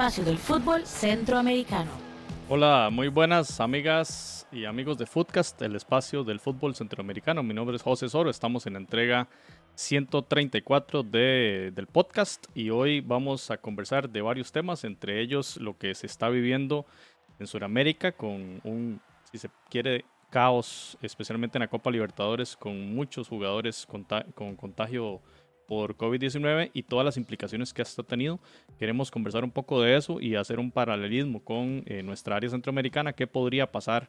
espacio del fútbol centroamericano. Hola, muy buenas amigas y amigos de Footcast, el espacio del fútbol centroamericano. Mi nombre es José Soro, estamos en entrega 134 de, del podcast y hoy vamos a conversar de varios temas, entre ellos lo que se está viviendo en Sudamérica con un, si se quiere, caos, especialmente en la Copa Libertadores, con muchos jugadores con contagio por COVID-19 y todas las implicaciones que ha tenido. Queremos conversar un poco de eso y hacer un paralelismo con eh, nuestra área centroamericana, qué podría pasar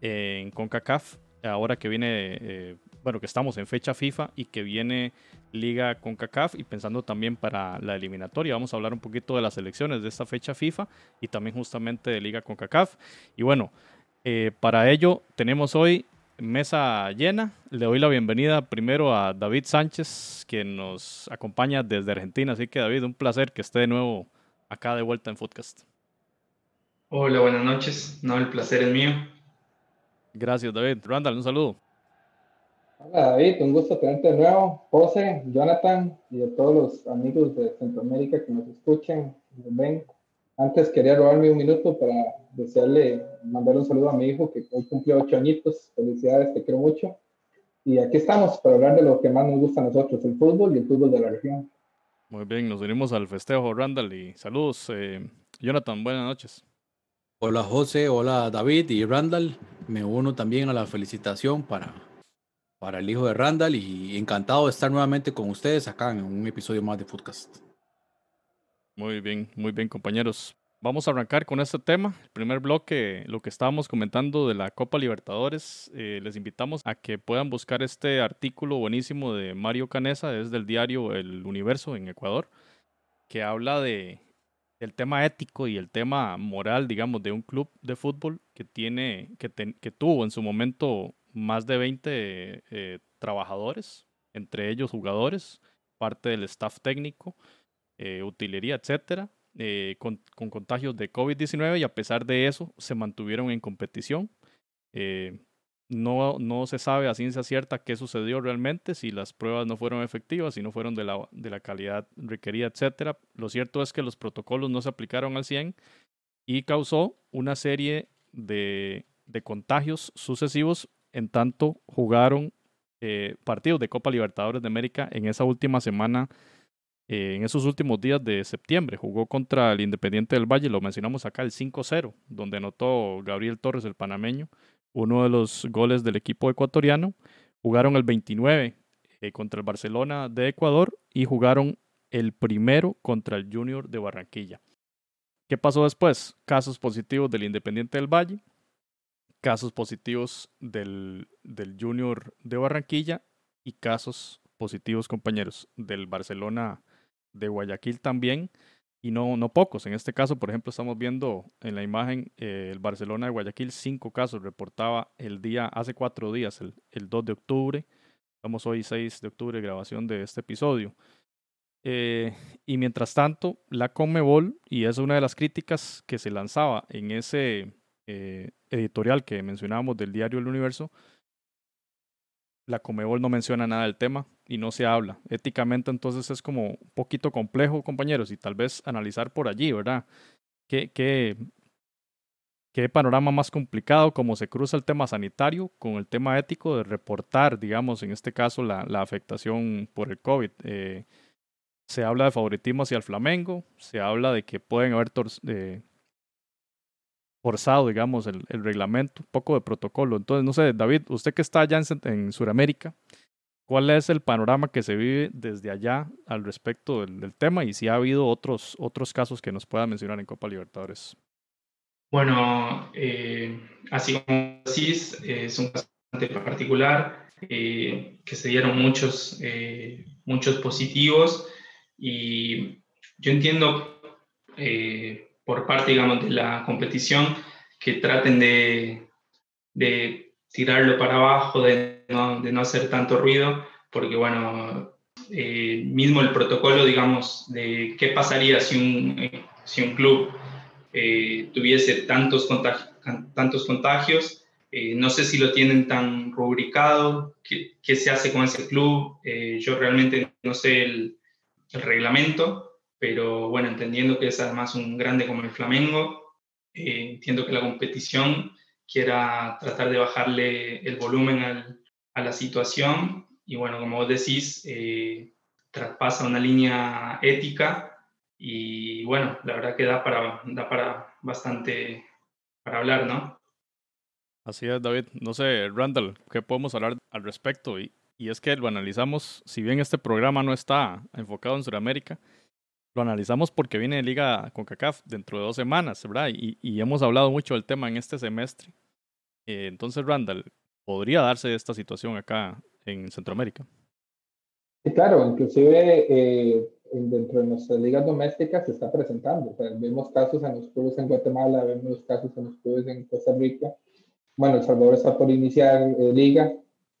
en CONCACAF ahora que viene, eh, bueno, que estamos en fecha FIFA y que viene Liga CONCACAF y pensando también para la eliminatoria. Vamos a hablar un poquito de las elecciones de esta fecha FIFA y también justamente de Liga CONCACAF. Y bueno, eh, para ello tenemos hoy mesa llena. Le doy la bienvenida primero a David Sánchez, que nos acompaña desde Argentina. Así que David, un placer que esté de nuevo acá de vuelta en Footcast. Hola, buenas noches. No, el placer es mío. Gracias, David. Randall, un saludo. Hola, David. Un gusto tenerte de nuevo. José, Jonathan y a todos los amigos de Centroamérica que nos escuchen, nos ven. Antes quería robarme un minuto para desearle, mandar un saludo a mi hijo que hoy cumplió ocho añitos. Felicidades, te quiero mucho. Y aquí estamos para hablar de lo que más nos gusta a nosotros, el fútbol y el fútbol de la región. Muy bien, nos unimos al festejo, Randall, y saludos. Eh, Jonathan, buenas noches. Hola José, hola David y Randall. Me uno también a la felicitación para, para el hijo de Randall y encantado de estar nuevamente con ustedes acá en un episodio más de Footcast. Muy bien, muy bien compañeros. Vamos a arrancar con este tema. El primer bloque, lo que estábamos comentando de la Copa Libertadores. Eh, les invitamos a que puedan buscar este artículo buenísimo de Mario Canesa, desde el diario El Universo en Ecuador, que habla de, del tema ético y el tema moral, digamos, de un club de fútbol que, tiene, que, que tuvo en su momento más de 20 eh, trabajadores, entre ellos jugadores, parte del staff técnico eh, utilería, etcétera, eh, con, contagios de COVID-19 y a pesar de eso se mantuvieron en competición. Eh, no, no se sabe a ciencia cierta qué sucedió realmente, si las pruebas no fueron efectivas, si no fueron de la, de la calidad requerida, etcétera. Lo cierto es que los protocolos no se aplicaron al 100 y causó una serie de, de contagios sucesivos en tanto jugaron partidos de Copa Libertadores de América en esa última semana eh, en esos últimos días de septiembre. Jugó contra el Independiente del Valle, lo mencionamos acá, el 5-0, donde anotó Gabriel Torres, el panameño, uno de los goles del equipo ecuatoriano. Jugaron el 29 eh, contra el Barcelona de Ecuador y jugaron el primero contra el Junior de Barranquilla. ¿Qué pasó después? Casos positivos del Independiente del Valle, casos positivos del, del Junior de Barranquilla y casos positivos, compañeros, del Barcelona de Guayaquil también, y no, no pocos. En este caso, por ejemplo, estamos viendo en la imagen eh, el Barcelona de Guayaquil, cinco casos, reportaba el día, hace cuatro días, el, el 2 de octubre. Estamos hoy 6 de octubre, grabación de este episodio. Eh, y mientras tanto, la Conmebol, y es una de las críticas que se lanzaba en ese eh, editorial que mencionábamos del diario El Universo, la Comebol no menciona nada del tema y no se habla. Éticamente entonces es como un poquito complejo, compañeros, y tal vez analizar por allí, ¿verdad? ¿Qué, qué, qué panorama más complicado, cómo se cruza el tema sanitario con el tema ético de reportar, digamos, en este caso, la, la afectación por el COVID. Eh, se habla de favoritismo hacia el Flamengo, se habla de que pueden haber eh, forzado, digamos, el, el, reglamento, un poco de protocolo. Entonces, no sé, David, usted que está allá en, Sudamérica, ¿cuál es el panorama que se vive desde allá al respecto del, tema y si ha habido otros, otros casos que nos pueda mencionar en Copa Libertadores? Bueno, eh, así como decís, es un caso bastante particular, eh, que se dieron muchos, eh, muchos positivos y yo entiendo eh, por parte, digamos, de la competición, que traten de, de tirarlo para abajo, de no, de no, hacer tanto ruido, porque, bueno, eh, mismo el protocolo, digamos, de qué pasaría si un, si un club eh, tuviese tantos, tantos contagios, eh, no sé si lo tienen tan rubricado, qué, qué se hace con ese club, eh, yo realmente no sé el reglamento, pero bueno, entendiendo que es además un grande como el Flamengo, eh, entiendo que la competición quiera tratar de bajarle el volumen a la situación y bueno, como vos decís, eh, traspasa una línea ética y bueno, la verdad que da para, da para bastante para hablar, ¿no? Así es, David. No sé, Randall, ¿qué podemos hablar al respecto? Y, y es que lo analizamos, si bien este programa no está enfocado en Sudamérica, lo analizamos porque viene de Liga con CACAF dentro de dos semanas, ¿verdad? Y, y hemos hablado mucho del tema en este semestre. Eh, entonces, Randall, ¿podría darse esta situación acá en Centroamérica? Sí, claro, inclusive eh, dentro de nuestras ligas domésticas se está presentando. O sea, vemos casos en los clubes en Guatemala, vemos casos en los clubes en Costa Rica. Bueno, El Salvador está por iniciar eh, liga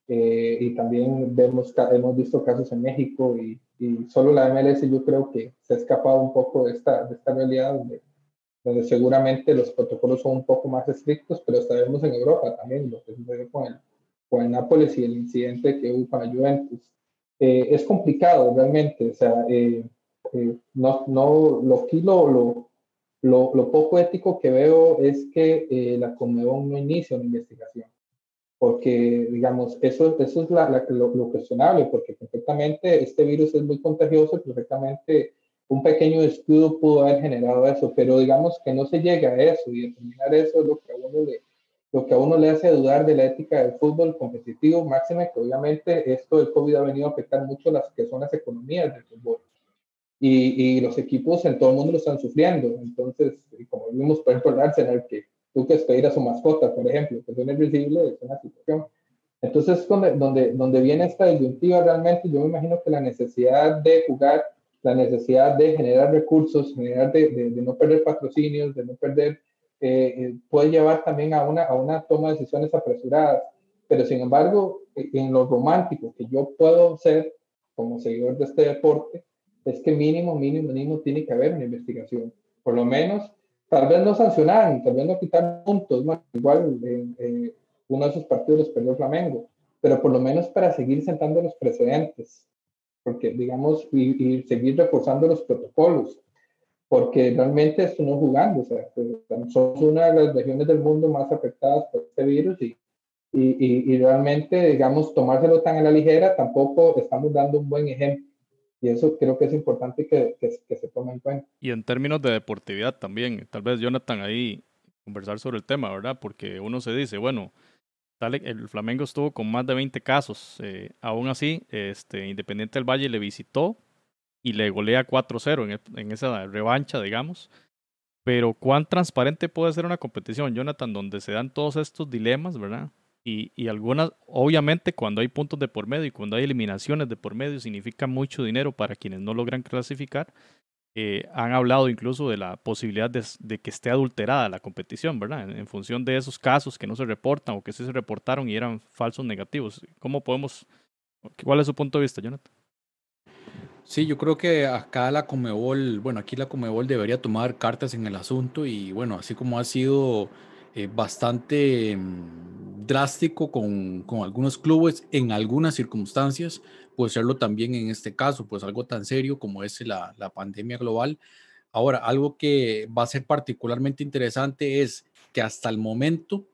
eh, y también vemos, hemos visto casos en México y, y, solo la MLS yo creo que se ha escapado un poco de esta, de esta realidad donde, donde seguramente los protocolos son un poco más estrictos, pero sabemos en Europa también lo que sucedió con el, con el Nápoles y el incidente que hubo con la Juventus. Eh, es complicado realmente, o sea, eh, eh, no, no, lo, lo, lo, lo, poco ético que veo es que la Conmebol no inicia una investigación, porque, digamos, eso, eso es la, lo, cuestionable, porque perfectamente este virus es muy contagioso, perfectamente un pequeño escudo pudo haber generado eso, pero digamos que no se llega a eso y determinar eso es lo que a uno le, lo que a uno le hace dudar de la ética del fútbol competitivo, máxime que obviamente esto del COVID ha venido a afectar mucho las que son las economías del fútbol. Y, y los equipos en todo el mundo lo están sufriendo. Entonces, como vimos, por ejemplo, el Arsenal, que tú que despedir a su mascota, por ejemplo, que suena visible, es una situación. Entonces, donde, donde, donde viene esta disyuntiva realmente, yo me imagino que la necesidad de jugar, la necesidad de generar recursos, generar de, de, de no perder patrocinios, de no perder eh, puede llevar también a una, a una toma de decisiones apresuradas. Pero sin embargo, en lo romántico que yo puedo ser como seguidor de este deporte, es que mínimo, mínimo, mínimo tiene que haber una investigación. Por lo menos, tal vez no sancionar, tal vez no quitar puntos, igual eh, uno de esos partidos los perdió Flamengo, pero por lo menos para seguir sentando los precedentes, porque digamos, y, y seguir reforzando los protocolos porque realmente esto no jugando, o sea, pues, somos una de las regiones del mundo más afectadas por este virus y, y, y, realmente, digamos, tomárselo tan a la ligera, tampoco estamos dando un buen ejemplo. Y eso creo que es importante que, que, que se tome en cuenta. Y en términos de deportividad también, tal vez Jonathan ahí conversar sobre el tema, ¿verdad? Porque uno se dice, bueno, tal, el Flamengo estuvo con más de 20 casos, eh, aún así, este, Independiente del Valle le visitó y le golea 4-0 en, en, esa revancha, digamos. Pero cuán transparente puede ser una competición, Jonathan, donde se dan todos estos dilemas, ¿verdad? Y, y, algunas, obviamente, cuando hay puntos de por medio y cuando hay eliminaciones de por medio, significa mucho dinero para quienes no logran clasificar. Eh, han hablado incluso de la posibilidad de, de, que esté adulterada la competición, ¿verdad? En, en, función de esos casos que no se reportan o que sí se reportaron y eran falsos negativos. ¿Cómo podemos, cuál es su punto de vista, Jonathan? Sí, yo creo que acá la Comebol, bueno, aquí la Comebol debería tomar cartas en el asunto y bueno, así como ha sido eh, bastante mmm, drástico con, con, algunos clubes en algunas circunstancias, puede serlo también en este caso, pues algo tan serio como es la, la pandemia global. Ahora, algo que va a ser particularmente interesante es que hasta el momento,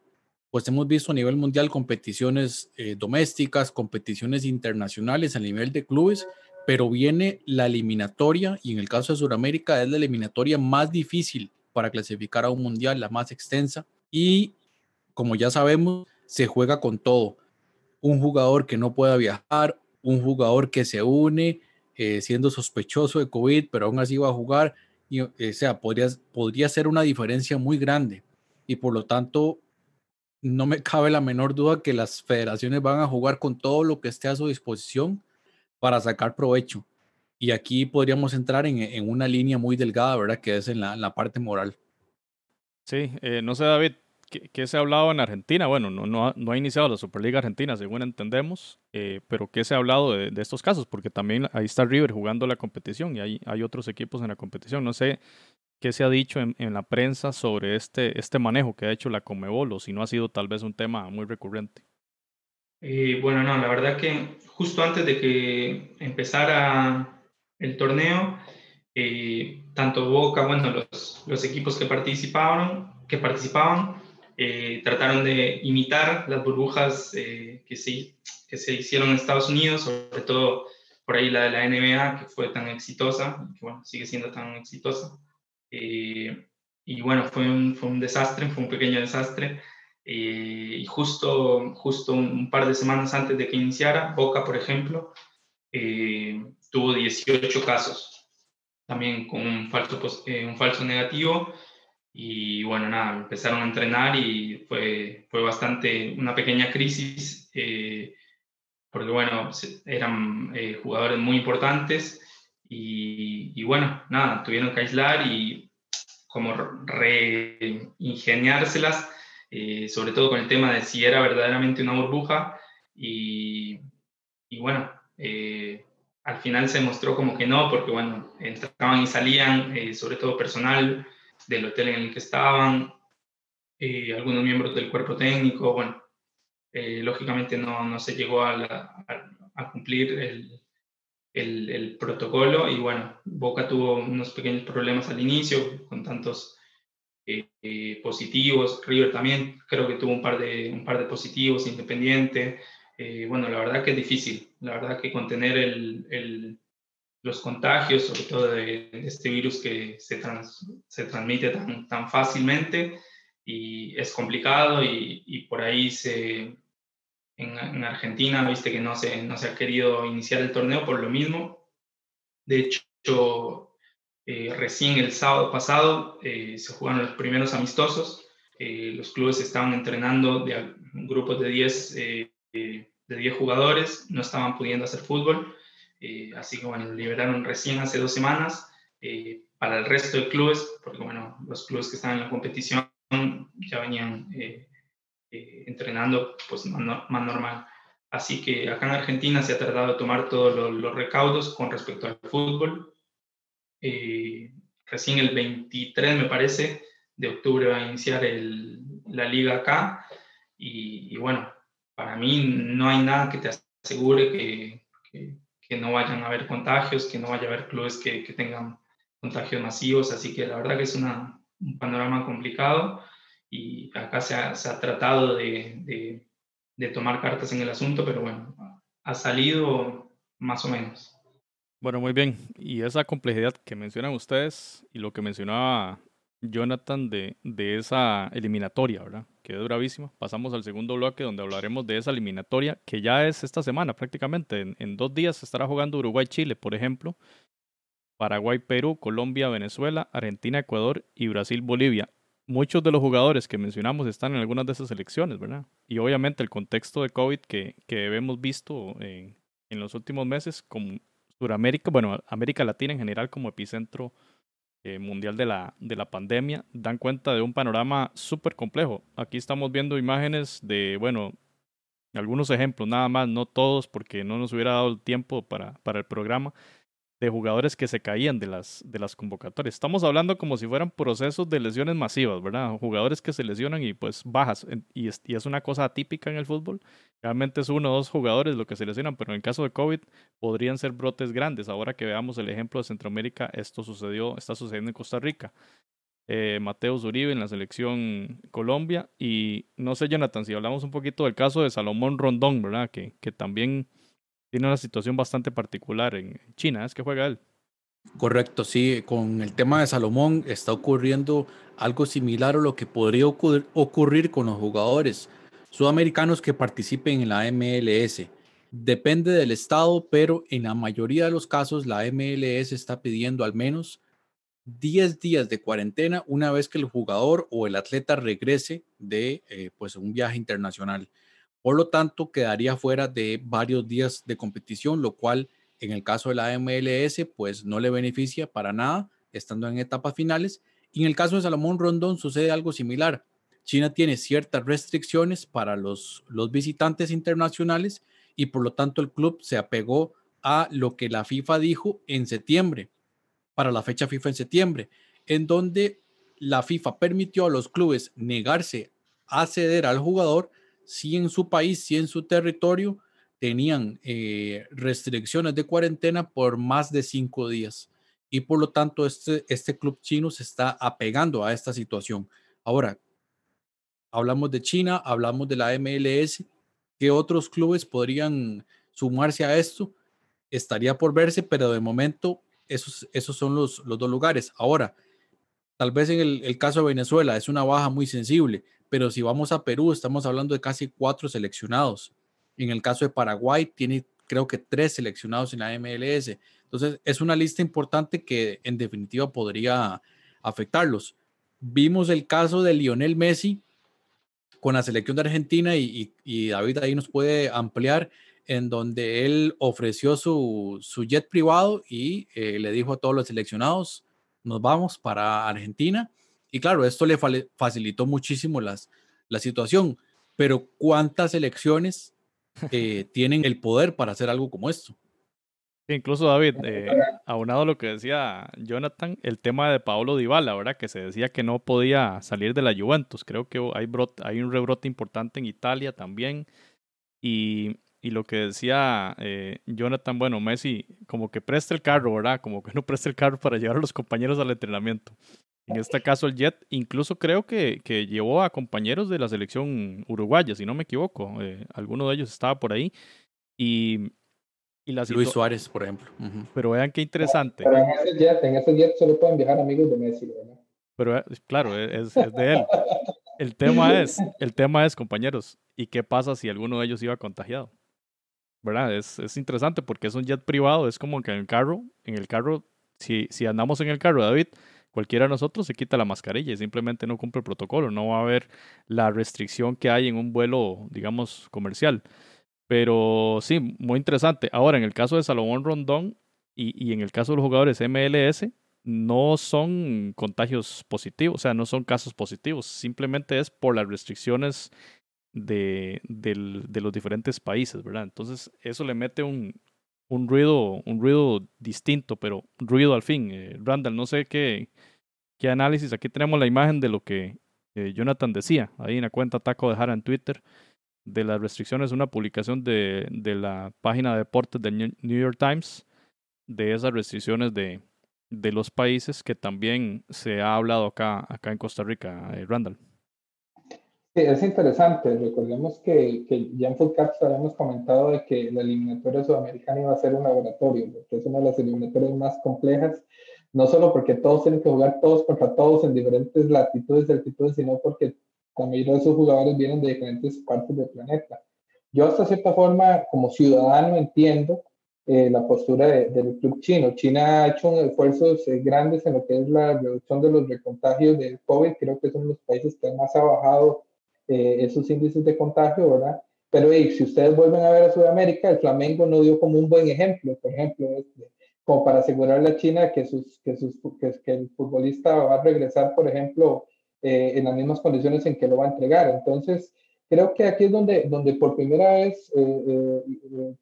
pues hemos visto a nivel mundial competiciones eh, domésticas, competiciones internacionales a nivel de clubes pero viene la eliminatoria y en el caso de Sudamérica es la eliminatoria más difícil para clasificar a un mundial, la más extensa y como ya sabemos, se juega con todo. Un jugador que no pueda viajar, un jugador que se une eh, siendo sospechoso de COVID, pero aún así va a jugar, y, o sea, podría, podría ser una diferencia muy grande y por lo tanto no me cabe la menor duda que las federaciones van a jugar con todo lo que esté a su disposición para sacar provecho. Y aquí podríamos entrar en, en una línea muy delgada, ¿verdad? Que es en la, en la parte moral. Sí, eh, no sé, David, ¿qué, ¿qué, se ha hablado en Argentina? Bueno, no, ha, iniciado la Superliga Argentina, según entendemos, eh, pero ¿qué se ha hablado de, estos casos? Porque también ahí está River jugando la competición y hay, otros equipos en la competición. No sé qué se ha dicho en, en la prensa sobre este, este manejo que ha hecho la Comebol o si no ha sido tal vez un tema muy recurrente. Eh, bueno, no, la verdad que justo antes de que empezara el torneo, eh, tanto Boca, bueno, los, los, equipos que participaron, que participaban eh, trataron de imitar las burbujas eh, que, se, que se hicieron en Estados Unidos, sobre todo por ahí la de la NBA, que fue tan exitosa, que bueno, sigue siendo tan exitosa. y bueno, fue un, fue un desastre, fue un pequeño desastre. y justo, justo un, par de semanas antes de que iniciara, Boca, por ejemplo, tuvo 18 casos también con un falso, eh, un falso negativo. Y bueno, nada, empezaron a entrenar y fue, fue bastante una pequeña crisis, eh, porque bueno, eran eh, jugadores muy importantes y, y, bueno, nada, tuvieron que aislar y como reingeniárselas, sobre todo con el tema de si era verdaderamente una burbuja y, y bueno, al final se mostró como que no, porque bueno, entraban y salían, eh, sobre todo personal del hotel en el que estaban, eh, algunos miembros del cuerpo técnico, bueno, eh, lógicamente no, no, se llegó a, cumplir el, el, protocolo y bueno, Boca tuvo unos pequeños problemas al inicio con tantos positivos, River también creo que tuvo un par de, un par de positivos, Independiente, eh, bueno, la verdad que es difícil, la verdad que contener el, los contagios, sobre todo de, este virus que se, se transmite tan, tan, fácilmente y es complicado y, por ahí se, en, Argentina, viste que no se, no se ha querido iniciar el torneo por lo mismo. De hecho, eh, recién el sábado pasado eh, se jugaron los primeros amistosos. los clubes estaban entrenando de grupos de 10 de 10 jugadores, no estaban pudiendo hacer fútbol, eh, así que bueno, lo liberaron recién hace dos semanas eh, para el resto de clubes, porque bueno, los clubes que estaban en la competición ya venían eh, entrenando pues más, normal. Así que acá en Argentina se ha tratado de tomar todos los, recaudos con respecto al fútbol. recién el 23, me parece, de octubre va a iniciar el, la liga acá. Y, y, bueno, para mí no hay nada que te asegure que, que, no vayan a haber contagios, que no vaya a haber clubes que, que tengan contagios masivos, así que la verdad que es una, un panorama complicado y acá se ha, se ha tratado de, de, de, tomar cartas en el asunto, pero bueno, ha salido más o menos. Bueno, muy bien. Y esa complejidad que mencionan ustedes y lo que mencionaba Jonathan de, de esa eliminatoria, ¿verdad? Que es bravísima. Pasamos al segundo bloque donde hablaremos de esa eliminatoria que ya es esta semana prácticamente. En, en dos días se estará jugando Uruguay-Chile, por ejemplo. Paraguay-Perú, Colombia-Venezuela, Argentina-Ecuador y Brasil-Bolivia. Muchos de los jugadores que mencionamos están en algunas de esas selecciones, ¿verdad? Y obviamente el contexto de COVID que, que hemos visto en, en los últimos meses, como Sudamérica, bueno, América Latina en general como epicentro eh, mundial de la, de la pandemia dan cuenta de un panorama súper complejo. Aquí estamos viendo imágenes de, bueno, algunos ejemplos, nada más, no todos, porque no nos hubiera dado el tiempo para, para el programa, de jugadores que se caían de las, de las convocatorias. Estamos hablando como si fueran procesos de lesiones masivas, ¿verdad? Jugadores que se lesionan y pues bajas. Y es, y es una cosa atípica en el fútbol. Realmente es uno o dos jugadores lo que se lesionan, pero en el caso de COVID podrían ser brotes grandes. Ahora que veamos el ejemplo de Centroamérica, esto sucedió, está sucediendo en Costa Rica. Eh, Mateo Zuribe en la selección Colombia. Y no sé, Jonathan, si hablamos un poquito del caso de Salomón Rondón, ¿verdad? Que, que también tiene una situación bastante particular en China, es que juega él. Correcto, sí, con el tema de Salomón está ocurriendo algo similar a lo que podría ocurrir con los jugadores sudamericanos que participen en la MLS. Depende del estado, pero en la mayoría de los casos la MLS está pidiendo al menos 10 días de cuarentena una vez que el jugador o el atleta regrese de eh, pues un viaje internacional. Por lo tanto, quedaría fuera de varios días de competición, lo cual en el caso de la MLS, pues no le beneficia para nada, estando en etapas finales. Y en el caso de Salomón Rondón sucede algo similar. China tiene ciertas restricciones para los, los visitantes internacionales y por lo tanto el club se apegó a lo que la FIFA dijo en septiembre, para la fecha FIFA en septiembre, en donde la FIFA permitió a los clubes negarse a ceder al jugador si en su país, si en su territorio tenían eh, restricciones de cuarentena por más de cinco días. y por lo tanto este, este club chino se está apegando a esta situación. Ahora, hablamos de China, hablamos de la MLS, ¿qué otros clubes podrían sumarse a esto? Estaría por verse, pero de momento esos, esos son los, los dos lugares. Ahora, tal vez en el, el caso de Venezuela es una baja muy sensible, pero si vamos a Perú, estamos hablando de casi cuatro seleccionados. En el caso de Paraguay, tiene creo que tres seleccionados en la MLS. Entonces, es una lista importante que en definitiva podría afectarlos. Vimos el caso de Lionel Messi con la selección de Argentina y, David ahí nos puede ampliar en donde él ofreció su, su jet privado y eh, le dijo a todos los seleccionados, nos vamos para Argentina. Y claro, esto le facilitó muchísimo las, la situación, pero ¿cuántas selecciones eh, tienen el poder para hacer algo como esto? Incluso David, eh, aunado a lo que decía Jonathan, el tema de Paolo Dybala, ¿verdad? Que se decía que no podía salir de la Juventus. Creo que hay, hay un rebrote importante en Italia también. Y, y lo que decía eh, Jonathan, bueno, Messi como que presta el carro, ¿verdad? Como que no presta el carro para llevar a los compañeros al entrenamiento. En este caso el Jet, incluso creo que, que llevó a compañeros de la selección uruguaya, si no me equivoco. Eh, alguno de ellos estaba por ahí. Y Luis Suárez, por ejemplo. Pero vean qué interesante. Pero en ese, jet, en ese jet solo pueden viajar amigos de Messi, ¿verdad? Pero eh, claro, e, es, es de él. El tema es, el tema es, compañeros, ¿y qué pasa si alguno de ellos iba contagiado? ¿Verdad? Es, es interesante porque es un jet privado, es como que en el carro, en el carro, si, si andamos en el carro, David, cualquiera de nosotros se quita la mascarilla y simplemente no cumple el protocolo, no va a haber la restricción que hay en un vuelo, digamos, comercial. Pero sí, muy interesante. Ahora, en el caso de Salomón Rondón y, y, en el caso de los jugadores MLS, no son contagios positivos, o sea, no son casos positivos, simplemente es por las restricciones de, de los diferentes países, ¿verdad? Entonces, eso le mete un, un, ruido, un ruido distinto, pero ruido al fin. Eh, Randall, no sé qué, qué análisis, aquí tenemos la imagen de lo que eh, Jonathan decía, ahí en la cuenta Taco de Jara en Twitter de las restricciones, una publicación de, de la página de deportes del New York Times, de esas restricciones de, de los países que también se ha hablado acá, acá en Costa Rica, eh, Randall. Sí, es interesante. Recordemos que, que ya en Footcaps habíamos comentado de que la eliminatoria sudamericana iba a ser un laboratorio, porque es una de las eliminatorias más complejas, no solo porque todos tienen que jugar todos contra todos en diferentes latitudes y altitudes, sino porque de esos jugadores vienen de diferentes partes del planeta. Yo hasta cierta forma, como ciudadano, entiendo eh, la postura del club chino. China ha hecho esfuerzos eh, grandes en lo que es la reducción de los recontagios del COVID. Creo que son los países que más ha bajado eh, esos índices de contagio, ¿verdad? Pero si ustedes vuelven a ver a Sudamérica, el Flamengo no dio como un buen ejemplo, por ejemplo, este, como para asegurarle a China que, sus, que, sus, que, el futbolista va a regresar, por ejemplo, eh, en las mismas condiciones en que lo va a entregar. Entonces, creo que aquí es donde, donde por primera vez, eh, eh,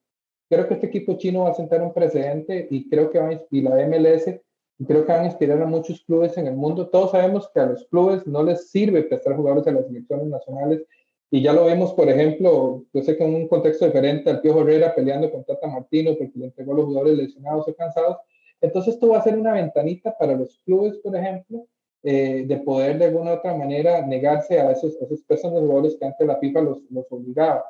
creo que este equipo chino va a sentar un precedente y creo que va y la MLS, creo que van a inspirar a muchos clubes en el mundo. Todos sabemos que a los clubes no les sirve prestar jugadores a las selecciones nacionales y ya lo vemos, por ejemplo, yo sé que en un contexto diferente al Piojo Herrera peleando con Tata Martino porque le entregó a los jugadores lesionados o cansados. Entonces, esto va a ser una ventanita para los clubes, por ejemplo, eh, de poder de alguna u otra manera negarse a esos, esos pesos de jugadores que antes la FIFA los, los, obligaba.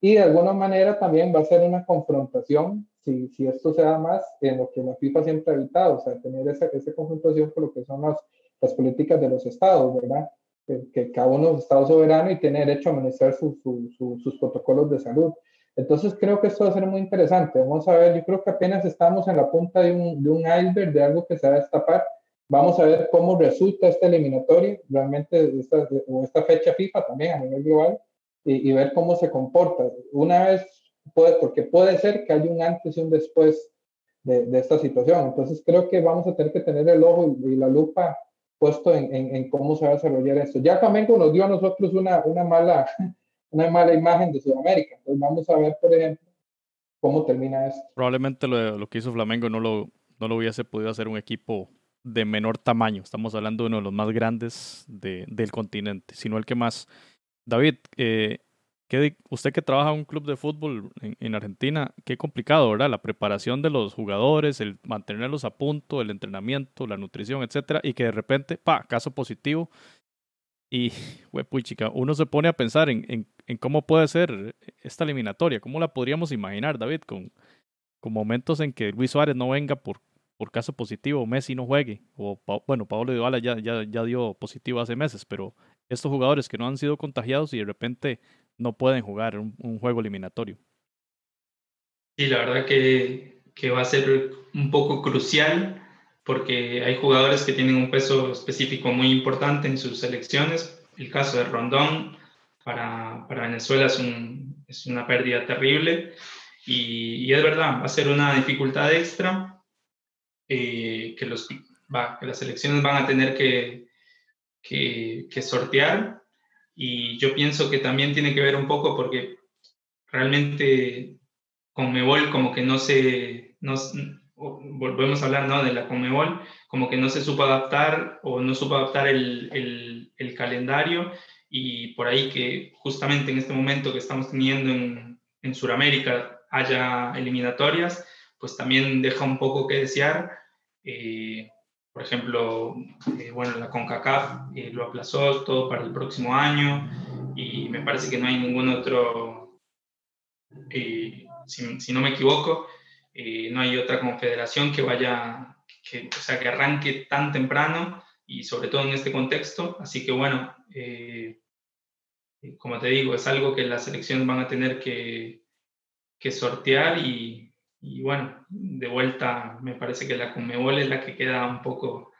Y de alguna manera también va a ser una confrontación, si, si esto se da más, en lo que la FIFA siempre ha evitado, o sea, tener esa, esa confrontación con lo que son las, las políticas de los estados, ¿verdad? Que, que, cada uno es estado soberano y tiene derecho a administrar su, su, sus protocolos de salud. Entonces creo que esto va a ser muy interesante. Vamos a ver, yo creo que apenas estamos en la punta de un, de un iceberg, de algo que se va a destapar Vamos a ver cómo resulta esta eliminatoria, realmente esta, o esta fecha FIFA también a nivel global, y, ver cómo se comporta. Una vez, puede, porque puede ser que haya un antes y un después de, de, esta situación. Entonces creo que vamos a tener que tener el ojo y, la lupa puesto en, en, en, cómo se va a desarrollar esto. Ya Flamengo nos dio a nosotros una, una, mala, una mala imagen de Sudamérica. Entonces vamos a ver, por ejemplo, cómo termina esto. Probablemente lo, lo que hizo Flamengo no lo, no lo hubiese podido hacer un equipo de menor tamaño. Estamos hablando de uno de los más grandes de, del continente, sino el que más. David, eh, usted que trabaja en un club de fútbol en, Argentina, qué complicado, ¿verdad? La preparación de los jugadores, el mantenerlos a punto, el entrenamiento, la nutrición, etcétera, y que de repente, pa, caso positivo. Y, güey, chica, uno se pone a pensar en, en, en, cómo puede ser esta eliminatoria, cómo la podríamos imaginar, David, con, con momentos en que Luis Suárez no venga por, por caso positivo, Messi no juegue, o bueno, Pablo Dybala ya, ya, ya dio positivo hace meses, pero estos jugadores que no han sido contagiados y de repente no pueden jugar un, juego eliminatorio. Sí, la verdad que, que, va a ser un poco crucial porque hay jugadores que tienen un peso específico muy importante en sus selecciones. El caso de Rondón para, para Venezuela es, un, es, una pérdida terrible y, es verdad, va a ser una dificultad extra eh, que, los, va, que las elecciones van a tener que, que, sortear. Y yo pienso que también tiene que ver un poco porque realmente Conmebol como que no se, no, volvemos a hablar ¿no? de la Conmebol, como que no se supo adaptar o no supo adaptar el, el, calendario y por ahí que justamente en este momento que estamos teniendo en, en Sudamérica haya eliminatorias, pues también deja un poco que desear eh, por ejemplo, eh, bueno, la CONCACAF eh, lo aplazó todo para el próximo año y me parece que no hay ningún otro, si, no me equivoco, no hay otra confederación que vaya, que, o sea, que arranque tan temprano y sobre todo en este contexto. Así que bueno, como te digo, es algo que las selecciones van a tener que, que sortear y, y bueno, de vuelta me parece que la Conmebol es la que queda un poco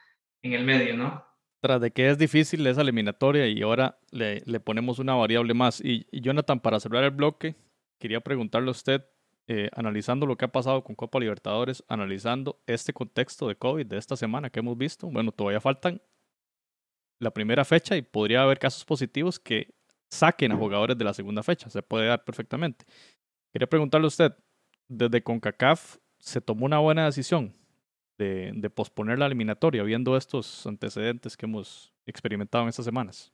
en el medio, ¿no? Tras de que es difícil esa eliminatoria y ahora le, le ponemos una variable más. Y, Jonathan, para cerrar el bloque, quería preguntarle a usted, eh, analizando lo que ha pasado con Copa Libertadores, analizando este contexto de COVID de esta semana que hemos visto, bueno, todavía faltan la primera fecha y podría haber casos positivos que saquen a jugadores de la segunda fecha, se puede dar perfectamente. Quería preguntarle a usted, desde CONCACAF se tomó una buena decisión de, posponer la eliminatoria, viendo estos antecedentes que hemos experimentado en estas semanas?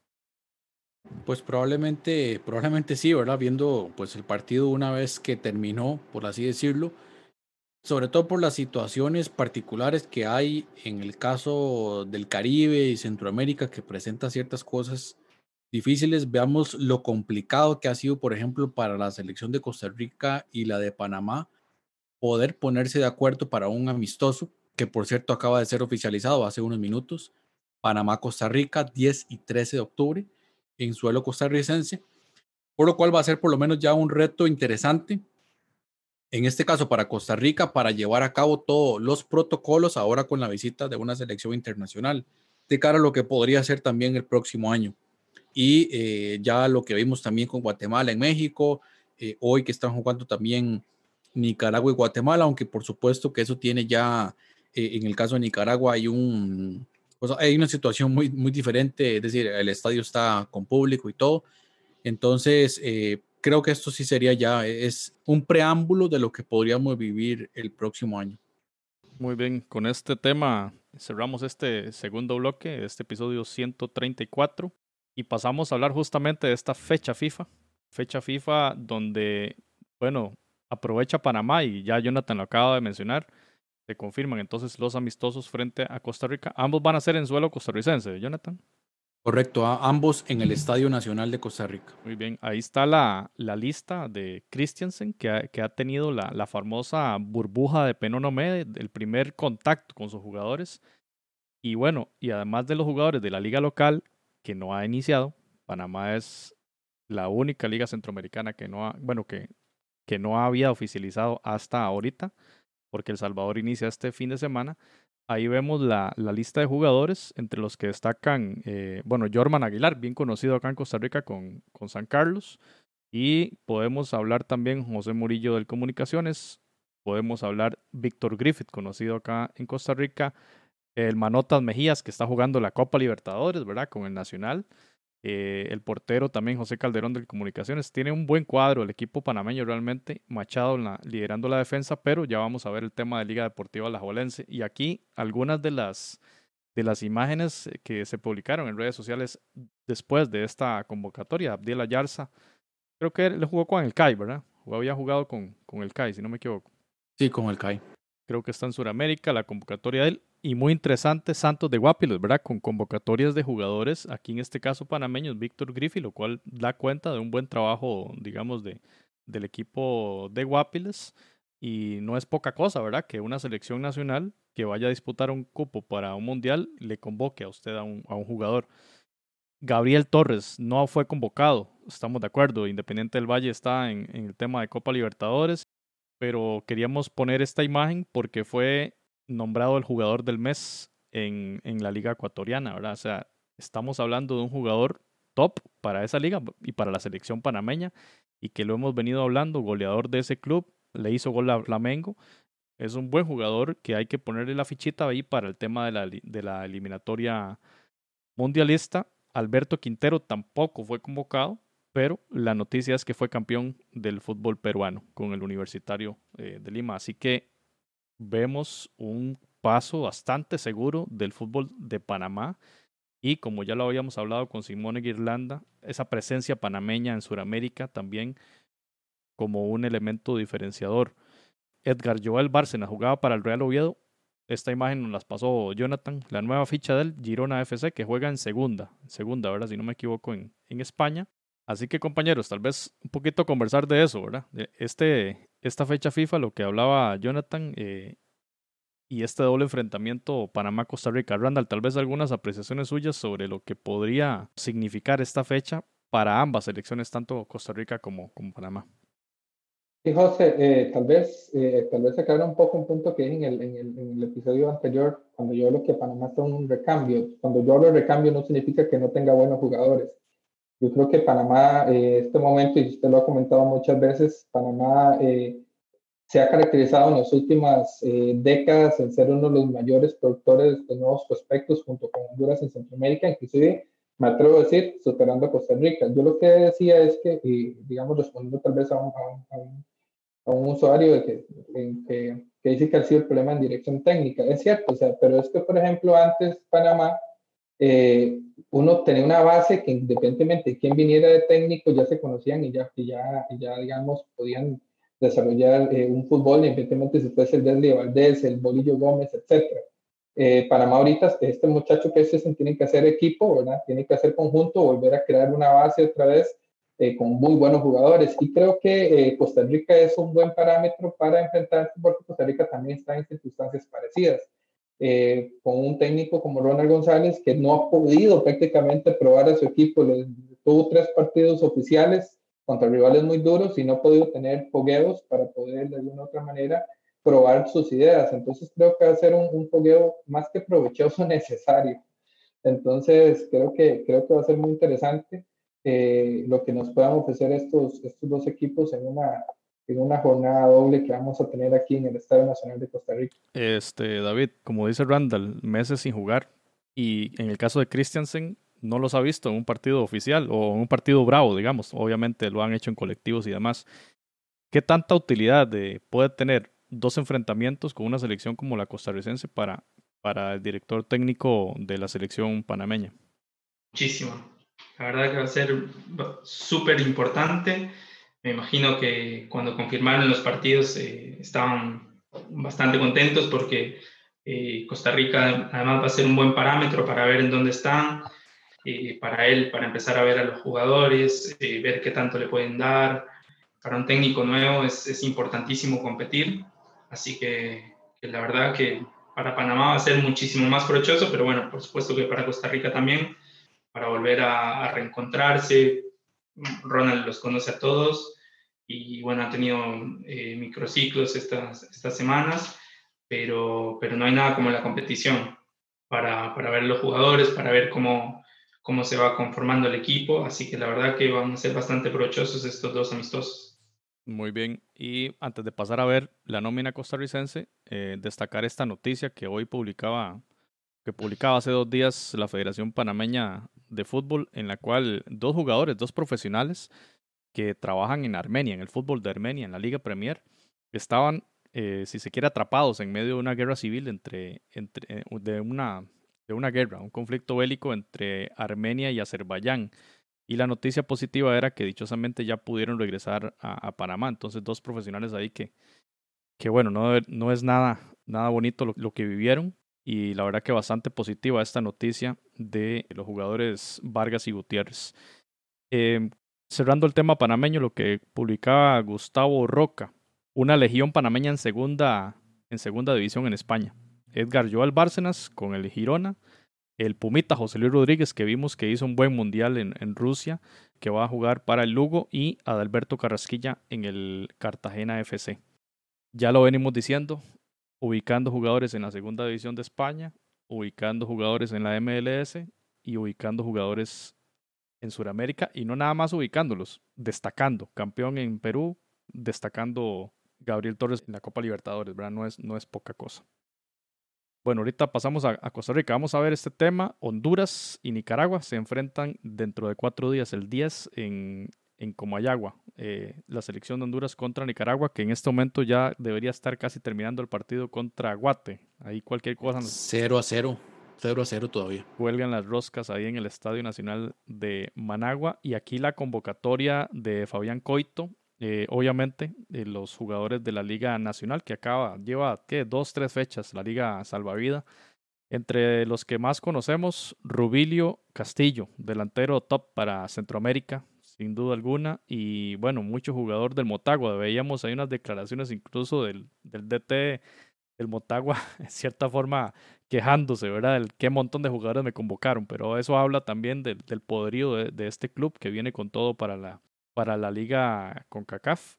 Pues probablemente, probablemente sí, ¿verdad? Viendo pues el partido una vez que terminó, por así decirlo, sobre todo por las situaciones particulares que hay en el caso del Caribe y Centroamérica que presenta ciertas cosas difíciles, veamos lo complicado que ha sido, por ejemplo, para la selección de Costa Rica y la de Panamá, poder ponerse de acuerdo para un amistoso, que por cierto acaba de ser oficializado hace unos minutos, Panamá-Costa Rica, 10 y 13 de octubre, en suelo costarricense, por lo cual va a ser por lo menos ya un reto interesante, en este caso para Costa Rica, para llevar a cabo todos los protocolos ahora con la visita de una selección internacional, de cara a lo que podría ser también el próximo año y eh, ya lo que vimos también con Guatemala en México, eh, hoy que están jugando también Nicaragua y Guatemala, aunque por supuesto que eso tiene ya, eh, en el caso de Nicaragua hay un, pues, hay una situación muy, muy diferente, es decir, el estadio está con público y todo, entonces creo que esto sí sería ya, es un preámbulo de lo que podríamos vivir el próximo año. Muy bien, con este tema cerramos este segundo bloque, este episodio 134. Y pasamos a hablar justamente de esta fecha FIFA. Fecha FIFA donde, bueno, aprovecha Panamá y ya Jonathan lo acaba de mencionar. Se confirman entonces los amistosos frente a Costa Rica. Ambos van a ser en suelo costarricense, Jonathan. Correcto, ambos en el Estadio Nacional de Costa Rica. Muy bien, ahí está la, la lista de Christiansen, que ha, que ha tenido la, la, famosa burbuja de Penonome, el primer contacto con sus jugadores. Y bueno, y además de los jugadores de la liga local, que no ha iniciado. Panamá es la única liga centroamericana que no ha, bueno, que, que no había oficializado hasta ahorita, porque El Salvador inicia este fin de semana. Ahí vemos la, la lista de jugadores, entre los que destacan, eh, bueno, Jorman Aguilar, bien conocido acá en Costa Rica con, con San Carlos. Y podemos hablar también José Murillo del Comunicaciones, podemos hablar Víctor Griffith, conocido acá en Costa Rica, el Manotas Mejías, que está jugando la Copa Libertadores, ¿verdad? Con el Nacional. Eh, el portero también, José Calderón de Comunicaciones. Tiene un buen cuadro el equipo panameño realmente. Machado liderando la defensa, pero ya vamos a ver el tema de Liga Deportiva Alajuelense. Y aquí algunas de las, de las imágenes que se publicaron en redes sociales después de esta convocatoria. Abdiel Ayarza Creo que él jugó con el CAI, ¿verdad? O había jugado con, con el CAI, si no me equivoco. Sí, con el CAI. Creo que está en Sudamérica, la convocatoria de él. Y muy interesante, Santos de Guapiles, ¿verdad? Con convocatorias de jugadores, aquí en este caso panameños, Víctor Griffith, lo cual da cuenta de un buen trabajo, digamos, de, del equipo de Guapiles. Y no es poca cosa, ¿verdad? Que una selección nacional que vaya a disputar un cupo para un mundial le convoque a usted a un, a un jugador. Gabriel Torres no fue convocado, estamos de acuerdo. Independiente del Valle está en, en el tema de Copa Libertadores, pero queríamos poner esta imagen porque fue nombrado el jugador del mes en, en la Liga Ecuatoriana, ¿verdad? O sea, estamos hablando de un jugador top para esa liga y para la selección panameña y que lo hemos venido hablando, goleador de ese club, le hizo gol a Flamengo. Es un buen jugador que hay que ponerle la fichita ahí para el tema de la, de la eliminatoria mundialista. Alberto Quintero tampoco fue convocado, pero la noticia es que fue campeón del fútbol peruano con el Universitario eh, de Lima. Así que vemos un paso bastante seguro del fútbol de Panamá y como ya lo habíamos hablado con Simone Guirlanda, esa presencia panameña en Sudamérica también como un elemento diferenciador. Edgar Joel Bárcena jugaba para el Real Oviedo. Esta imagen nos las pasó Jonathan, la nueva ficha del Girona FC que juega en segunda, segunda, ¿verdad? Si no me equivoco, en, en España. Así que compañeros, tal vez un poquito conversar de eso, ¿verdad? Este, esta fecha FIFA, lo que hablaba Jonathan, eh, y este doble enfrentamiento Panamá-Costa Rica. Randall, tal vez algunas apreciaciones suyas sobre lo que podría significar esta fecha para ambas selecciones, tanto Costa Rica como, Panamá. Sí, José, eh, tal vez eh, tal vez un poco un punto que en el, en, el, episodio anterior, cuando yo hablo que Panamá está un recambio. Cuando yo hablo de recambio no significa que no tenga buenos jugadores. Yo creo que Panamá, eh, este momento, y usted lo ha comentado muchas veces, Panamá eh, se ha caracterizado en las últimas eh, décadas en ser uno de los mayores productores de nuevos prospectos junto con Honduras en Centroamérica, inclusive me atrevo a decir, superando a Costa Rica. Yo lo que decía es que, digamos, respondiendo tal vez a un, a un, a un usuario que, que, que, dice que ha sido el problema en dirección técnica. Es cierto, o sea, pero es que, por ejemplo, antes Panamá eh, uno tenía una base que independientemente de quién viniera de técnico, ya se conocían y ya, y ya, y ya digamos, podían desarrollar eh, un fútbol, independientemente si fuese el Desli Valdés, el Bolillo Gómez, etc. Eh, Panamá ahorita, este muchacho que se tiene que hacer equipo, ¿verdad? Tiene que hacer conjunto, volver a crear una base otra vez eh, con muy buenos jugadores. Y creo que eh, Costa Rica es un buen parámetro para enfrentarse porque Costa Rica también está en circunstancias parecidas. Eh, con un técnico como Ronald González, que no ha podido prácticamente probar a su equipo. Tuvo tres partidos oficiales contra rivales muy duros y no ha podido tener fogueos para poder de alguna otra manera probar sus ideas. Entonces creo que va a ser un, un más que provechoso necesario. Entonces creo que, creo que va a ser muy interesante eh, lo que nos puedan ofrecer estos, estos dos equipos en una, en una jornada doble que vamos a tener aquí en el Estadio Nacional de Costa Rica. Este, David, como dice Randall, meses sin jugar. Y en el caso de Christiansen, no los ha visto en un partido oficial o en un partido bravo, digamos. Obviamente lo han hecho en colectivos y demás. ¿Qué tanta utilidad de, puede tener dos enfrentamientos con una selección como la costarricense para, para el director técnico de la selección panameña? Muchísimo. La verdad que va a ser súper importante me imagino que cuando confirmaron los partidos eh, estaban bastante contentos porque eh, Costa Rica además va a ser un buen parámetro para ver en dónde están, eh, para él, para empezar a ver a los jugadores, eh, ver qué tanto le pueden dar. Para un técnico nuevo es, es importantísimo competir, así que, que, la verdad que para Panamá va a ser muchísimo más provechoso, pero bueno, por supuesto que para Costa Rica también, para volver a, a reencontrarse. Ronald los conoce a todos y bueno, ha tenido eh, microciclos estas, estas semanas, pero, pero no hay nada como la competición para, para ver los jugadores, para ver cómo, cómo se va conformando el equipo, así que la verdad que van a ser bastante provechosos estos dos amistosos. Muy bien, y antes de pasar a ver la nómina costarricense, eh, destacar esta noticia que hoy publicaba, que publicaba hace dos días la Federación Panameña de Fútbol, en la cual dos jugadores, dos profesionales, que trabajan en Armenia, en el fútbol de Armenia, en la Liga Premier, estaban, eh, si se quiere, atrapados en medio de una guerra civil entre, entre de, una, de una guerra, un conflicto bélico entre Armenia y Azerbaiyán. Y la noticia positiva era que dichosamente ya pudieron regresar a, Panamá. Entonces, dos profesionales ahí que, que bueno, no, no es nada, nada bonito lo, que vivieron. Y la verdad que bastante positiva esta noticia de los jugadores Vargas y Gutiérrez. Em, cerrando el tema panameño, lo que publicaba Gustavo Roca, una legión panameña en segunda, en segunda división en España. Edgar Joel Bárcenas con el Girona, el Pumita José Luis Rodríguez, que vimos que hizo un buen mundial en, Rusia, que va a jugar para el Lugo, y Adalberto Carrasquilla en el Cartagena FC. Ya lo venimos diciendo, ubicando jugadores en la segunda división de España, ubicando jugadores en la MLS y ubicando jugadores en Sudamérica, y no nada más ubicándolos, destacando. Campeón en Perú, destacando Gabriel Torres en la Copa Libertadores, ¿verdad? No es, no es poca cosa. Bueno, ahorita pasamos a, Costa Rica. Vamos a ver este tema. Honduras y Nicaragua se enfrentan dentro de cuatro días, el 10 en, en Comayagua. Eh, la selección de Honduras contra Nicaragua, que en este momento ya debería estar casi terminando el partido contra Guate. Ahí cualquier cosa. 0 a 0. 0 a 0 todavía. Cuelgan las roscas ahí en el Estadio Nacional de Managua. Y aquí la convocatoria de Fabián Coito eh, obviamente, eh, los jugadores de la Liga Nacional, que acaba, lleva ¿qué? dos, tres fechas, la Liga Salvavida. Entre los que más conocemos, Rubilio Castillo, delantero top para Centroamérica, sin duda alguna. Y bueno, mucho jugador del Motagua. Veíamos ahí unas declaraciones incluso del, del DT del Motagua, en cierta forma quejándose, ¿verdad? Del qué montón de jugadores me convocaron. Pero eso habla también del, del poderío de este club que viene con todo para la, para la liga con CACAF.